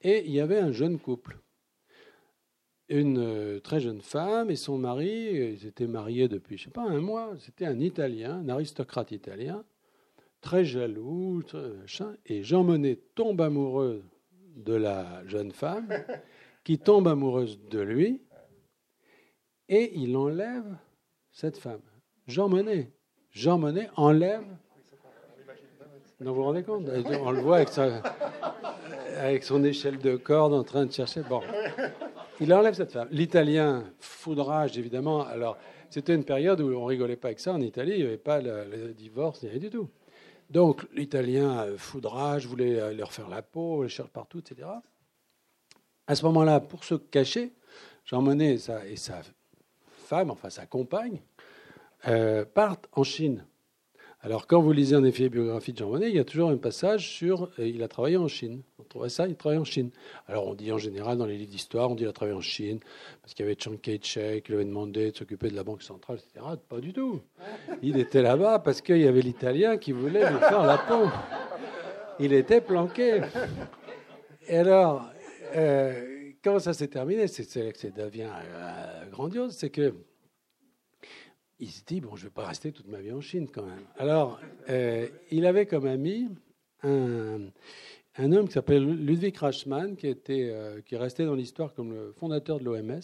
et il y avait un jeune couple. Une euh, très jeune femme et son mari, ils étaient mariés depuis, je ne sais pas, un mois. C'était un Italien, un aristocrate italien très jaloux, et Jean Monnet tombe amoureux de la jeune femme, qui tombe amoureuse de lui, et il enlève cette femme. Jean Monnet. Jean Monnet enlève. vous vous rendez compte? On le voit avec, avec son échelle de corde en train de chercher. Bon. Il enlève cette femme. L'Italien, foudrage évidemment. Alors, c'était une période où on rigolait pas avec ça en Italie. Il n'y avait pas le, divorce, rien du tout. Donc l'Italien euh, foudrage, voulait euh, leur faire la peau, les cherche partout, etc. À ce moment-là, pour se cacher, Jean Monnet et sa, et sa femme, enfin sa compagne, euh, partent en Chine. Alors, quand vous lisez en effet la biographie de Jean Monnet, il y a toujours un passage sur euh, il a travaillé en Chine. On trouvait ça, il travaille en Chine. Alors, on dit en général dans les livres d'histoire, on dit il a travaillé en Chine parce qu'il y avait Chiang Kai-shek, il avait demandé de s'occuper de la Banque centrale, etc. Pas du tout. Il était là-bas parce qu'il y avait l'Italien qui voulait lui faire la peau. Il était planqué. Et alors, euh, quand ça s'est terminé, c'est que ça devient euh, grandiose, c'est que il se dit, bon, je ne vais pas rester toute ma vie en Chine quand même. Alors, euh, il avait comme ami un, homme qui s'appelle Ludwig Rachmann, qui, était, euh, qui est resté dans l'histoire comme le fondateur de l'OMS,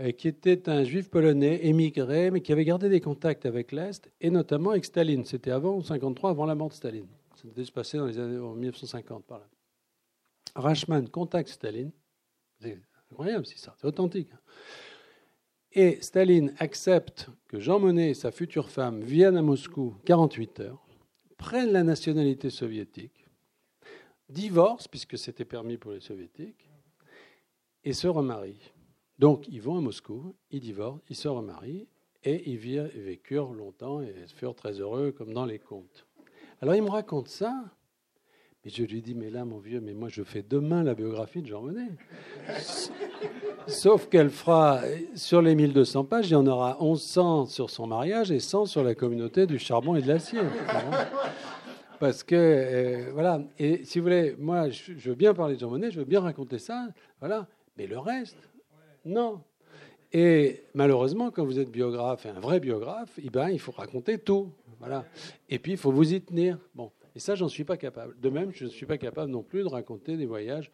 euh, qui était un juif polonais émigré, mais qui avait gardé des contacts avec l'Est, et notamment avec Staline. C'était avant 53, avant la mort de Staline. Ça devait se passer dans les années 1950, par là. Rachmann contacte Staline. C'est incroyable, c'est ça, c'est authentique. Et Staline accepte que Jean Monnet et sa future femme viennent à Moscou 48 heures, prennent la nationalité soviétique, divorcent, puisque c'était permis pour les soviétiques, et se remarient. Donc ils vont à Moscou, ils divorcent, ils se remarient, et ils vécurent longtemps et furent très heureux, comme dans les contes. Alors il me raconte ça, et je lui dis, mais là, mon vieux, mais moi, je fais demain la biographie de Jean Monnet. Sauf qu'elle fera, sur les 1200 pages, il y en aura 1100 sur son mariage et 100 sur la communauté du charbon et de l'acier. Parce que, euh, voilà, et si vous voulez, moi, je, veux bien parler de Jean Monnet, je veux bien raconter ça, voilà, mais le reste, non. Et malheureusement, quand vous êtes biographe, un vrai biographe, eh ben, il faut raconter tout. Voilà. Et puis, il faut vous y tenir. Bon. Et ça, j'en suis pas capable. De même, je ne suis pas capable non plus de raconter des voyages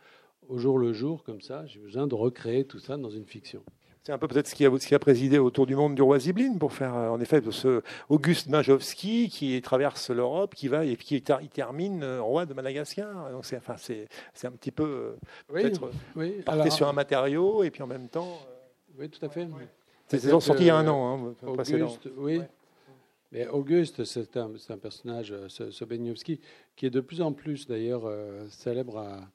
au jour le jour comme ça. J'ai besoin de recréer tout ça dans une fiction. C'est un peu peut-être ce qui, a, ce qui a présidé autour du monde du roi Ziblin pour faire, euh, en effet, ce Auguste Majowski qui traverse l'Europe, qui va et qui termine euh, roi de Madagascar. Donc c'est, enfin, c'est, un petit peu euh, oui, peut-être oui. sur un matériau et puis en même temps. oui, tout à fait. C'est sorti il y a un an. Hein, Auguste, oui. Mais Auguste, c'est un, personnage, ce, qui est de plus en plus d'ailleurs célèbre à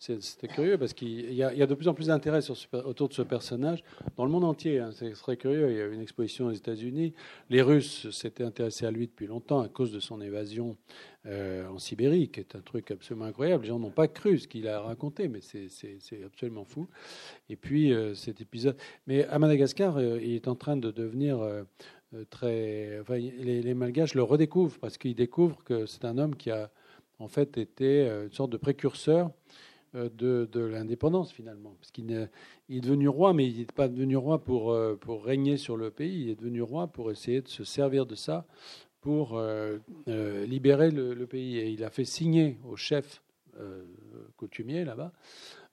C'était curieux parce qu'il y, a de plus en plus d'intérêt autour de ce personnage dans le monde entier. Hein. C'est très curieux. Il y a eu une exposition aux États-Unis. Les Russes s'étaient intéressés à lui depuis longtemps à cause de son évasion euh, en Sibérie, qui est un truc absolument incroyable. Les gens n'ont pas cru ce qu'il a raconté, mais c'est absolument fou. Et puis euh, cet épisode. Mais à Madagascar, euh, il est en train de devenir Enfin, les, Malgaches le redécouvrent parce qu'ils découvrent que c'est un homme qui a en fait été une sorte de précurseur euh, de, l'indépendance finalement. Parce qu'il est, devenu roi, mais il n'est pas devenu roi pour, euh, régner sur le pays, il est devenu roi pour essayer de se servir de ça pour euh, libérer le, pays. Et il a fait signer au chef coutumier là-bas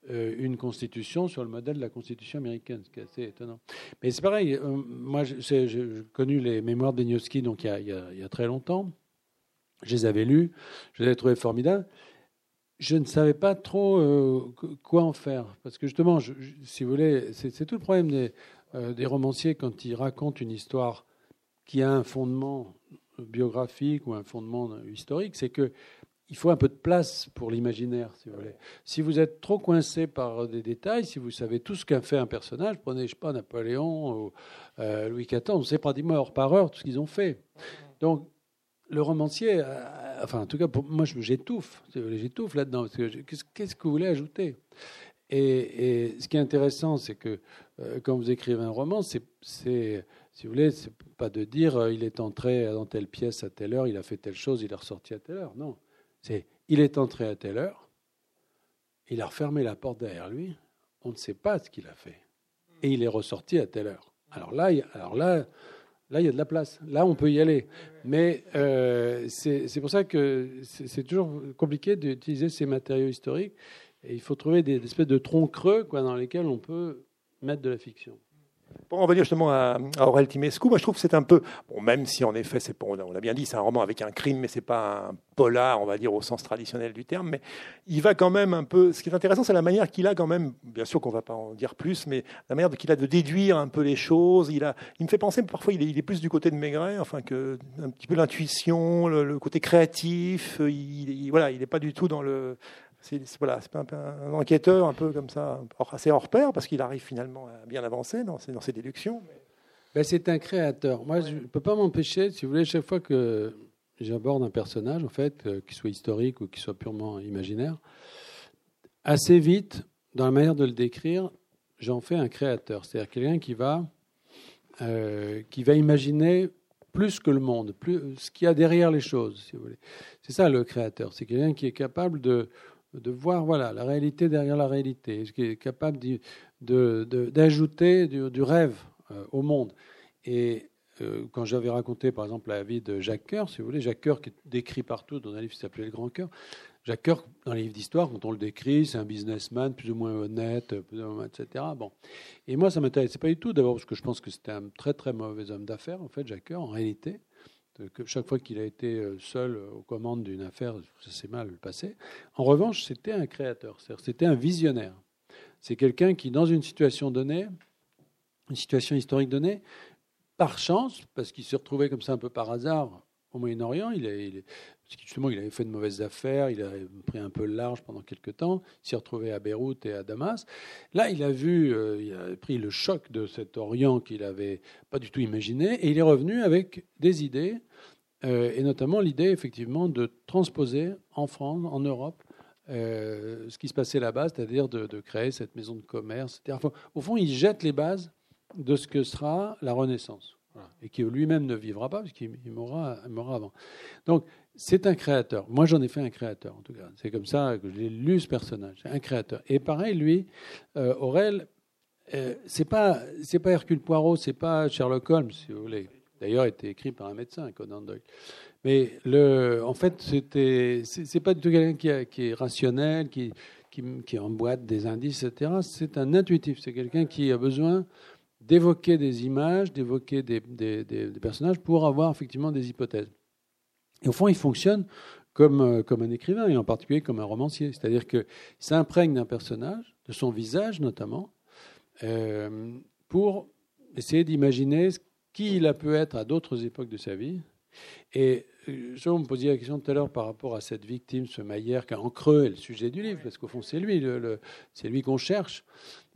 une constitution sur le modèle de la constitution américaine, ce qui est assez étonnant. Mais c'est pareil, moi j'ai connu les mémoires de donc il y, a, très longtemps. Je les avais lus, je les avais trouvés formidables je ne savais pas trop euh, quoi en faire. Parce que justement, si vous voulez, c'est tout le problème des, euh, des, romanciers quand ils racontent une histoire qui a un fondement biographique ou un fondement historique, c'est que il faut un peu de place pour l'imaginaire, si vous voulez. Si vous êtes trop coincé par des détails, si vous savez tout ce qu'a fait un personnage, prenez, je sais pas, Napoléon ou euh, Louis XIV, sait pratiquement heure par heure tout ce qu'ils ont fait. Donc, le romancier, enfin en tout cas moi j'étouffe, j'étouffe là-dedans. Qu'est-ce que vous voulez ajouter? Et, ce qui est intéressant, c'est que euh, quand vous écrivez un roman, c'est, si vous voulez, c'est pas de dire euh, il est entré dans telle pièce à telle heure, il a fait telle chose, il est ressorti à telle heure. Non, c'est il est entré à telle heure, il a refermé la porte derrière lui, on ne sait pas ce qu'il a fait, et il est ressorti à telle heure. Alors là, alors là, Là, il y a de la place. Là, on peut y aller. Mais euh, c'est pour ça que c'est toujours compliqué d'utiliser ces matériaux historiques. Et il faut trouver des, espèces de troncs creux quoi, dans lesquels on peut mettre de la fiction. Pour en venir justement à, Aurel Timescu, moi je trouve que c'est un peu, bon, même si en effet, c'est on l'a bien dit, c'est un roman avec un crime, mais c'est pas un polar, on va dire au sens traditionnel du terme, mais il va quand même un peu. Ce qui est intéressant, c'est la manière qu'il a quand même, bien sûr qu'on va pas en dire plus, mais la manière qu'il a de déduire un peu les choses. Il a, il me fait penser parfois, il est, plus du côté de Maigret, enfin que un petit peu l'intuition, le, côté créatif. Il, voilà, il n'est pas du tout dans le c'est voilà, un, un, enquêteur un peu comme ça, assez hors pair, parce qu'il arrive finalement à bien avancer dans ses, dans ses déductions. Ben, c'est un créateur. Moi, je ne peux pas m'empêcher, si vous voulez, chaque fois que j'aborde un personnage, en fait, euh, qu'il soit historique ou qu'il soit purement imaginaire, assez vite, dans la manière de le décrire, j'en fais un créateur. C'est-à-dire quelqu'un qui va, euh, qui va imaginer plus que le monde, plus, ce qu'il y a derrière les choses, si vous voulez. C'est ça le créateur. C'est quelqu'un qui est capable de de voir voilà, la réalité derrière la réalité, qui est capable d'ajouter du, rêve euh, au monde. Et euh, quand j'avais raconté, par exemple, la vie de Jacques Coeur, si vous voulez, Jacques Coeur qui est décrit partout dans un livre qui s'appelait Le Grand Cœur, Jacques Coeur, dans les livres d'histoire, quand on le décrit, c'est un businessman plus ou moins honnête, plus ou moins, etc. Bon. Et moi, ça ne m'intéressait pas du tout, d'abord parce que je pense que c'était un très très mauvais homme d'affaires, en fait, Jacques Coeur, en réalité que chaque fois qu'il a été euh, seul aux commandes d'une affaire, ça s'est mal passé. En revanche, c'était un créateur, c'était un visionnaire. C'est quelqu'un qui, dans une situation donnée, une situation historique donnée, par chance, parce qu'il s'est retrouvé comme ça un peu par hasard au Moyen-Orient, il, justement il avait fait de mauvaises affaires, il a pris un peu le large pendant quelques temps, s'est retrouvé à Beyrouth et à Damas. Là, il a vu, euh, il a pris le choc de cet Orient qu'il n'avait pas du tout imaginé, et il est revenu avec des idées, euh, et notamment l'idée effectivement de transposer en France, en Europe, euh, ce qui se passait là-bas, c'est-à-dire de, créer cette maison de commerce. Au fond, il jette les bases de ce que sera la Renaissance. Et qui lui-même ne vivra pas, parce qu'il mourra, mourra avant. Donc, c'est un créateur. Moi, j'en ai fait un créateur, en tout cas. C'est comme ça que j'ai lu ce personnage. Un créateur. Et pareil, lui, euh, Aurel, euh, c'est pas pas Hercule Poirot, c'est pas Sherlock Holmes, si vous voulez. D'ailleurs, était écrit par un médecin, Conan Doyle. Mais le, en fait, c'était c'est pas du tout quelqu'un qui, est rationnel, qui, qui, qui emboîte des indices, etc. C'est un intuitif. C'est quelqu'un qui a besoin d'évoquer des images, d'évoquer des, personnages pour avoir effectivement des hypothèses. Et au fond, il fonctionne comme, euh, un écrivain, et en particulier comme un romancier. C'est-à-dire qu'il s'imprègne d'un personnage, de son visage notamment, euh, pour essayer d'imaginer qui il a pu être à d'autres époques de sa vie, Et euh, je me posais la question tout à l'heure par rapport à cette victime, ce Maillère, qui en creux est le sujet du livre, parce qu'au fond, c'est lui, c'est lui qu'on cherche.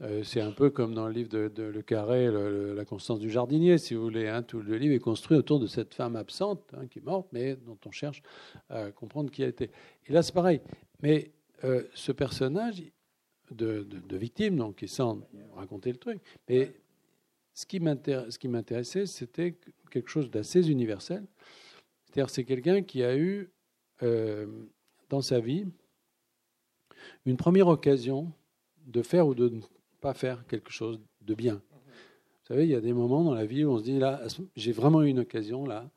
Euh, c'est un peu comme dans le livre de, Le Carré, La Constance du jardinier, si vous voulez. Hein. tout le livre est construit autour de cette femme absente, hein, qui est morte, mais dont on cherche à comprendre qui elle était. Et là, c'est pareil. Mais euh, ce personnage de, victime, donc, qui sans raconter le truc, mais ce qui m'intéressait, c'était quelque chose d'assez universel. C'est-à-dire, c'est quelqu'un qui a eu euh, dans sa vie une première occasion de faire ou de ne pas faire quelque chose de bien. Vous savez, il y a des moments dans la vie où on se dit, là, j'ai vraiment eu une occasion, là,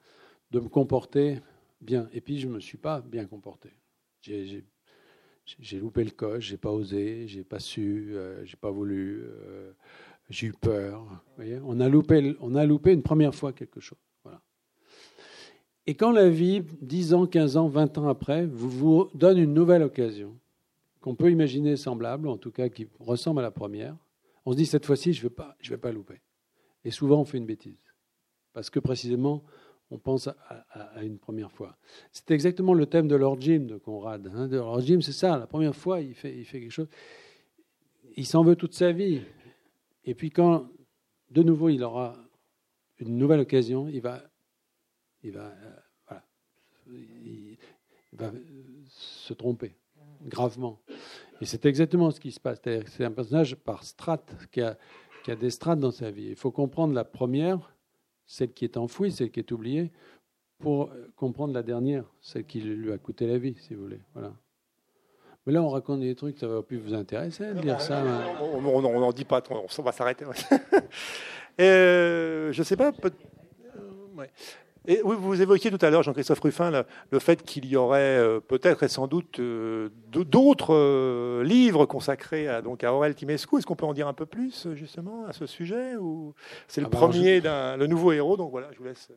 de me comporter bien. Et puis, je ne me suis pas bien comporté. J'ai loupé le coche, j'ai pas osé, j'ai pas su, euh, j'ai pas voulu. Euh, j'ai eu peur. on, a loupé, on a loupé une première fois quelque chose. Voilà. Et quand la vie, 10 ans, 15 ans, 20 ans après, vous, vous donne une nouvelle occasion, qu'on peut imaginer semblable, en tout cas qui ressemble à la première, on se dit cette fois-ci, je ne vais, pas, louper. Et souvent, on fait une bêtise. Parce que précisément, on pense à, une première fois. C'est exactement le thème de Lord Jim de Conrad. Hein. Lord Jim, c'est ça. La première fois, il fait quelque chose. Il s'en veut toute sa vie. Et puis quand, de nouveau, il aura une nouvelle occasion, il va, il va, euh, il, va se tromper gravement. Et c'est exactement ce qui se passe. C'est un personnage par strate qui a, qui a des strates dans sa vie. Il faut comprendre la première, celle qui est enfouie, celle qui est oubliée, pour comprendre la dernière, celle qui lui a coûté la vie, si vous voulez. Voilà. Mais là, on raconte des trucs, ça va plus vous intéresser de dire ça. Hein. On n'en dit pas, on, va s'arrêter. euh, je ne sais pas. Peut... Euh, et vous évoquiez tout à l'heure, Jean-Christophe Ruffin, le, fait qu'il y aurait euh, peut-être et sans doute euh, d'autres livres consacrés à, donc à Aurel Timescu. Est-ce qu'on peut en dire un peu plus justement à ce sujet ou c'est le ah bah, premier, le nouveau héros? Donc voilà, je vous laisse.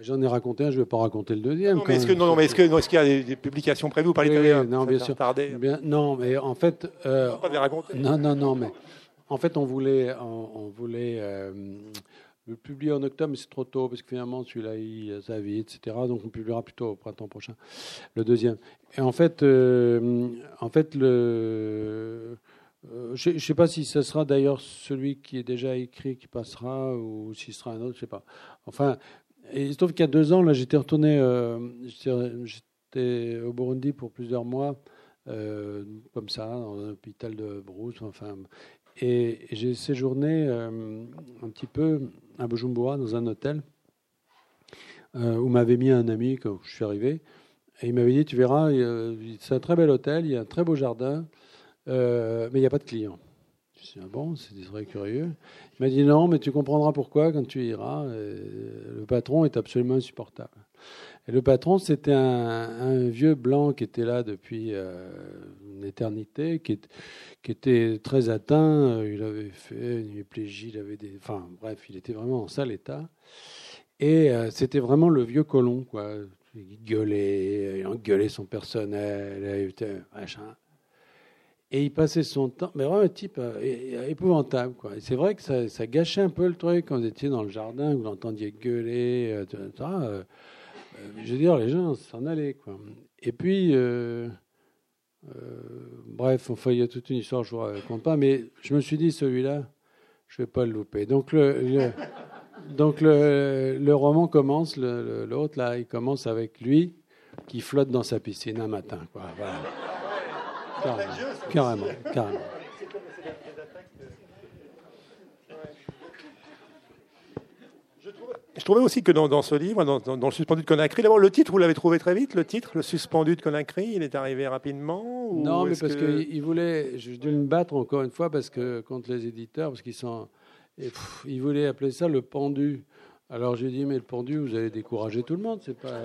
J'en ai raconté un, je ne vais pas raconter le deuxième. Non, mais est-ce qu'il y a des, publications prévues par les oui, Non, bien sûr. non, mais en fait. Euh, pas les raconter. Non, non, non, mais en fait, on voulait, on, voulait euh, le publier en octobre, mais c'est trop tôt parce que finalement, celui-là, il a sa vie, etc. Donc, on publiera plutôt au printemps prochain, le deuxième. Et en fait, euh, en fait, le. je ne sais pas si ce sera d'ailleurs celui qui est déjà écrit qui passera ou si ce sera un autre, je ne sais pas. Enfin, et il se trouve qu'il y a deux ans, là, j'étais retourné, euh, j'étais au Burundi pour plusieurs mois, euh, comme ça, dans un hôpital de Brousse, enfin, et, j'ai séjourné euh, un petit peu à Bujumbura, dans un hôtel, où m'avait mis un ami quand je suis arrivé, et il m'avait dit, tu verras, c'est un très bel hôtel, il y a un très beau jardin, mais il n'y a pas de clients. Je suis ah bon, c'est très curieux. M'a dit non, mais tu comprendras pourquoi quand tu iras. le patron est absolument insupportable. Et le patron, c'était un, vieux blanc qui était là depuis euh, une éternité, qui, était très atteint. Il avait fait une hémiplégie, il avait des. Enfin, bref, il était vraiment en sale état. Et euh, c'était vraiment le vieux colon, quoi. Il gueulait, il engueulait son personnel, machin. Et il passait son temps, mais vraiment un type euh, épouvantable. Quoi. Et c'est vrai que ça, gâchait un peu le truc quand vous étiez dans le jardin, vous l'entendiez gueuler, euh, etc. Euh, je veux dire, les gens s'en allaient. Quoi. Et puis, bref, enfin, il y a toute une histoire, je ne vous raconte pas, mais je me suis dit, celui-là, je ne vais pas le louper. Donc, le, donc le, le, roman commence, l'autre, là, il commence avec lui qui flotte dans sa piscine un matin. Quoi. Voilà. Carrément, carrément, Je trouvais aussi que dans, ce livre, dans, le suspendu de Conakry, d'abord le titre, vous l'avez trouvé très vite, le titre, le suspendu de Conakry, il est arrivé rapidement Non, mais parce qu'il voulait, je dû me battre encore une fois parce que contre les éditeurs, parce qu'ils sont, ils voulaient appeler ça le pendu. Alors j'ai dit, mais le pendu, vous allez décourager tout le monde, c'est pas,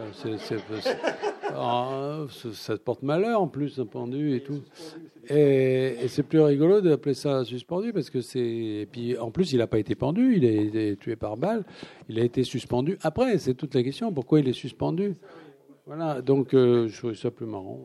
ah, ça porte malheur en plus, un pendu et tout. Et, c'est plus rigolo d'appeler ça suspendu parce que c'est. Et puis en plus, il n'a pas été pendu, il a été tué par balle, il a été suspendu. Après, c'est toute la question, pourquoi il est suspendu? Voilà, donc euh, je trouvais ça plus marrant.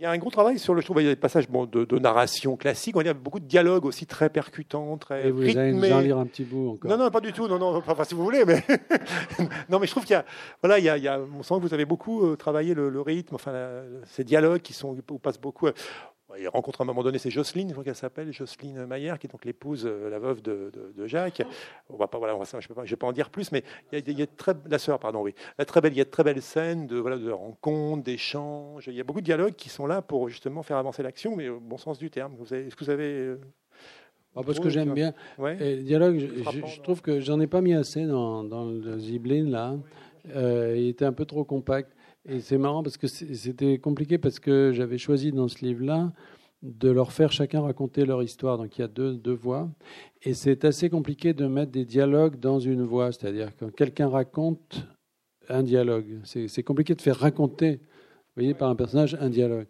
Il y a un gros travail sur le, je trouve, il y a des passages bon, de, de, narration classique. On a beaucoup de dialogues aussi très percutants, très Et vous rythmés. allez nous en lire un petit bout encore. Non, non, pas du tout. Non, non, enfin, si vous voulez, mais non, mais je trouve qu'il y a, voilà, il y a, il y a, on sent que vous avez beaucoup euh, travaillé le, le rythme, enfin, la- ces dialogues qui sont, où passe beaucoup. Il rencontre à un moment donné, c'est Jocelyne, je crois qu'elle s'appelle, Jocelyne Maillère, qui est donc l'épouse, euh, la veuve de, de- de Jacques. On va pas, voilà, on va- je ne vais, pas- je vais pas en dire plus, mais il y a, il y a de très, la sœur, pardon, oui, la très belle, il y a de très belles scènes de, voilà, de rencontres, d'échanges. Il y a beaucoup de dialogues qui sont là pour justement faire avancer l'action, mais au bon sens du terme. Vous avez- Est-ce que vous avez, euh, Ah, parce que j'aime bien. ouais, Et le dialogue, je, trouve que j'en ai pas mis assez dans, dans le Ziblin, là. Euh, il était un peu trop compact. Et c'est marrant parce que c'était compliqué parce que j'avais choisi dans ce livre-là de leur faire chacun raconter leur histoire. Donc il y a deux, deux voix. Et c'est assez compliqué de mettre des dialogues dans une voix. C'est-à-dire quand quelqu'un raconte un dialogue, c'est compliqué de faire raconter, vous voyez, par un personnage un dialogue.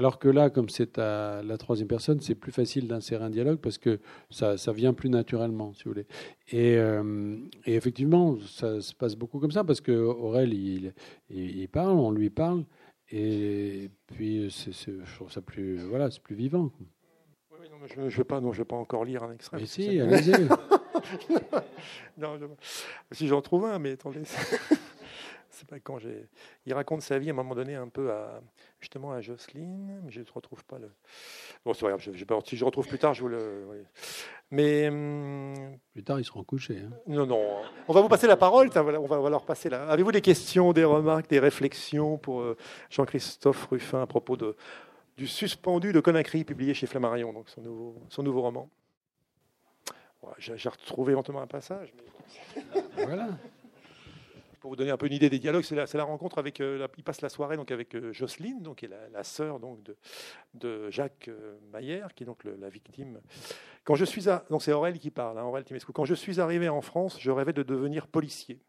Alors que là, comme c'est à la troisième personne, c'est plus facile d'insérer un dialogue parce que ça, ça vient plus naturellement, si vous voulez. Et, euh, et effectivement, ça se passe beaucoup comme ça parce que Aurel, il, il, il parle, on lui parle, et puis c'est, c'est- je trouve ça plus, voilà, c'est plus vivant. Oui, oui, non, mais je ne vais, pas- non, je vais pas encore lire un extrait. Mais si, allez-y. Non, je- si j'en trouve un, mais attendez. Quand j'ai. Il raconte sa vie à un moment donné un peu à justement à Jocelyne, mais je ne retrouve pas le. Bon, c'est grave. Je, je- si je retrouve plus tard, je vous le. oui. Mais hum, Plus tard, ils seront couchés. hein. non, non. On va vous passer la parole. On va, on va leur passer là. Avez-vous des questions, des remarques, des réflexions pour euh, Jean-Christophe Ruffin à propos de, du suspendu de Conakry, publié chez Flammarion, donc son nouveau, son nouveau roman? J'ai j'ai retrouvé éventuellement un passage. Mais... Voilà. Pour vous donner un peu une idée des dialogues, c'est la, rencontre avec. euh, il passe la soirée donc avec euh, Jocelyne, donc qui est la, sœur donc de, Jacques euh, Maillère, qui est donc la victime. Quand je suis donc c'est Aurel qui parle, hein, Aurel Timescu. Quand je suis arrivé en France, je rêvais de devenir policier.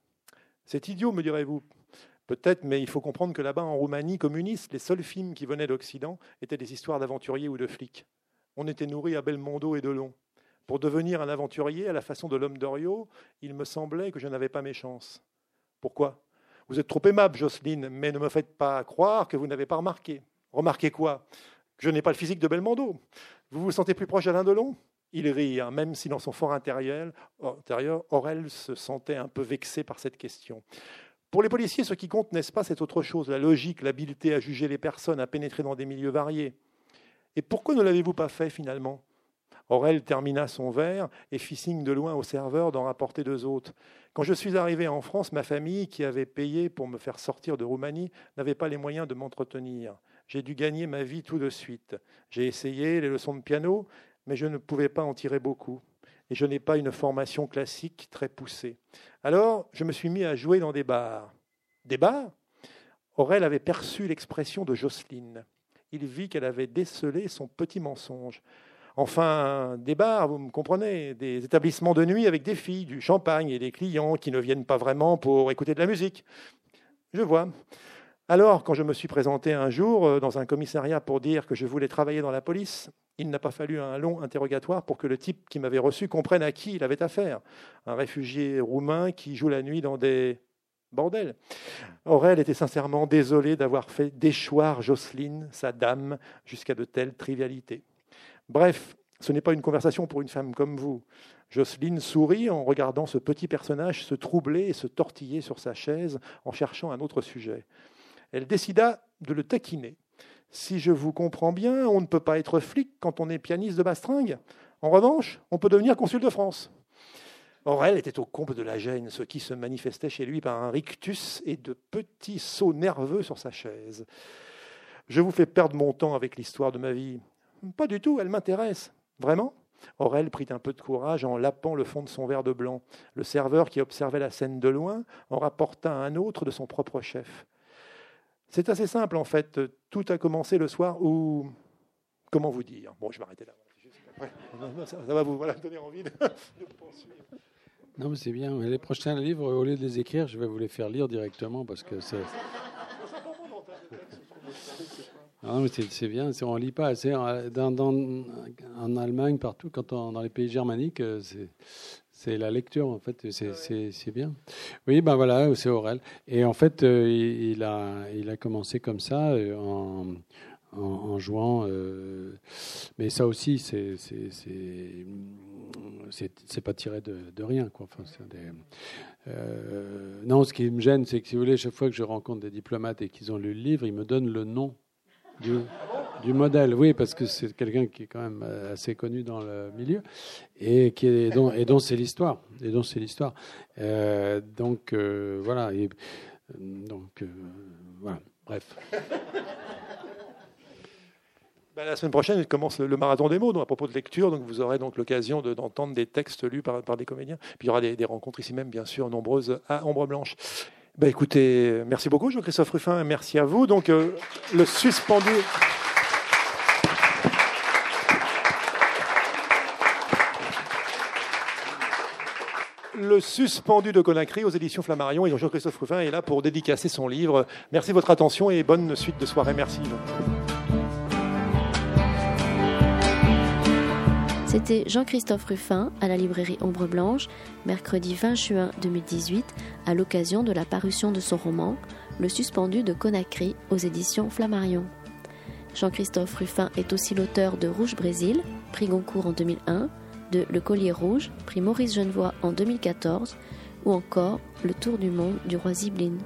C'est idiot, me direz-vous. Peut-être, mais il faut comprendre que là-bas, en Roumanie communiste, les seuls films qui venaient d'Occident étaient des histoires d'aventuriers ou de flics. On était nourri à Belmondo et Delon. Pour devenir un aventurier à la façon de l'homme d'Orio, il me semblait que je n'avais pas mes chances. Pourquoi? Vous êtes trop aimable, Jocelyne, mais ne me faites pas croire que vous n'avez pas remarqué. Remarquez quoi? Je n'ai pas le physique de Belmondo. Vous vous sentez plus proche d'Alain Delon? Il rit, hein, même si dans son fort intérieur, intérieur, Aurel se sentait un peu vexé par cette question. Pour les policiers, ce qui compte, n'est-ce pas, c'est autre chose, la logique, l'habileté à juger les personnes, à pénétrer dans des milieux variés. Et pourquoi ne l'avez-vous pas fait finalement? Aurel termina son verre et fit signe de loin au serveur d'en rapporter deux autres. Quand je suis arrivé en France, ma famille, qui avait payé pour me faire sortir de Roumanie, n'avait pas les moyens de m'entretenir. J'ai dû gagner ma vie tout de suite. J'ai essayé les leçons de piano, mais je ne pouvais pas en tirer beaucoup. Et je n'ai pas une formation classique très poussée. Alors, je me suis mis à jouer dans des bars. Des bars? Aurel avait perçu l'expression de Jocelyne. Il vit qu'elle avait décelé son petit mensonge. Enfin, des bars, vous me comprenez, des établissements de nuit avec des filles, du champagne et des clients qui ne viennent pas vraiment pour écouter de la musique. Je vois. Alors, quand je me suis présenté un jour euh, dans un commissariat pour dire que je voulais travailler dans la police, il n'a pas fallu un long interrogatoire pour que le type qui m'avait reçu comprenne à qui il avait affaire. Un réfugié roumain qui joue la nuit dans des bordels. Aurel était sincèrement désolé d'avoir fait déchoir Jocelyne, sa dame, jusqu'à de telles trivialités. Bref, ce n'est pas une conversation pour une femme comme vous. Jocelyne sourit en regardant ce petit personnage se troubler et se tortiller sur sa chaise en cherchant un autre sujet. Elle décida de le taquiner. Si je vous comprends bien, on ne peut pas être flic quand on est pianiste de bastringue. En revanche, on peut devenir consul de France. Aurel était au comble de la gêne, ce qui se manifestait chez lui par un rictus et de petits sauts nerveux sur sa chaise. Je vous fais perdre mon temps avec l'histoire de ma vie. Pas du tout, elle m'intéresse. Vraiment? Aurel prit un peu de courage en lapant le fond de son verre de blanc. Le serveur qui observait la scène de loin en rapporta un autre de son propre chef. C'est assez simple en fait. Tout a commencé le soir où. Comment vous dire? Bon, je vais m'arrêter là. Ouais, ça, ça va vous voilà, donner envie de, de poursuivre. Non, mais c'est bien. Les prochains livres, au lieu de les écrire, je vais vous les faire lire directement parce que c'est. Ah non, mais c'est bien. On lit pas assez. Dans, dans- en Allemagne, partout, quand on, dans les pays germaniques, euh, c'est. La lecture, en fait, c'est bien. Oui, ben voilà, c'est Aurel. Et en fait, euh, il, il a, il a commencé comme ça, euh, en, en, jouant. mais ça aussi, c'est c'est pas tiré de, de rien. Quoi. Enfin, des, non, ce qui me gêne, c'est que si vous voulez, chaque fois que je rencontre des diplomates et qu'ils ont lu le livre, ils me donnent le nom du, modèle, oui, parce que c'est quelqu'un qui est quand même assez connu dans le milieu et qui est dont, c'est l'histoire et dont c'est l'histoire. Euh, donc euh, voilà. Donc euh, voilà. Bref. Ben, la semaine prochaine, commence le marathon des mots, donc à propos de lecture. Donc vous aurez donc l'occasion d'entendre des textes lus par, par, des comédiens. Puis il y aura des, des rencontres ici même, bien sûr, nombreuses à Ombre Blanche. Ben, écoutez, merci beaucoup, Jean-Christophe Ruffin. Merci à vous. Donc le suspendu. Le suspendu de Conakry aux éditions Flammarion. Et Jean-Christophe Ruffin est là pour dédicacer son livre. Merci de votre attention et bonne suite de soirée. Merci. C'était Jean-Christophe Ruffin à la librairie Ombre Blanche, mercredi 20 juin 2018, à l'occasion de la parution de son roman Le suspendu de Conakry aux éditions Flammarion. Jean-Christophe Ruffin est aussi l'auteur de Rouge Brésil, prix Goncourt en 2001, de Le Collier Rouge, prix Maurice Genevoix en 2014, ou encore Le Tour du monde du roi Ziblin.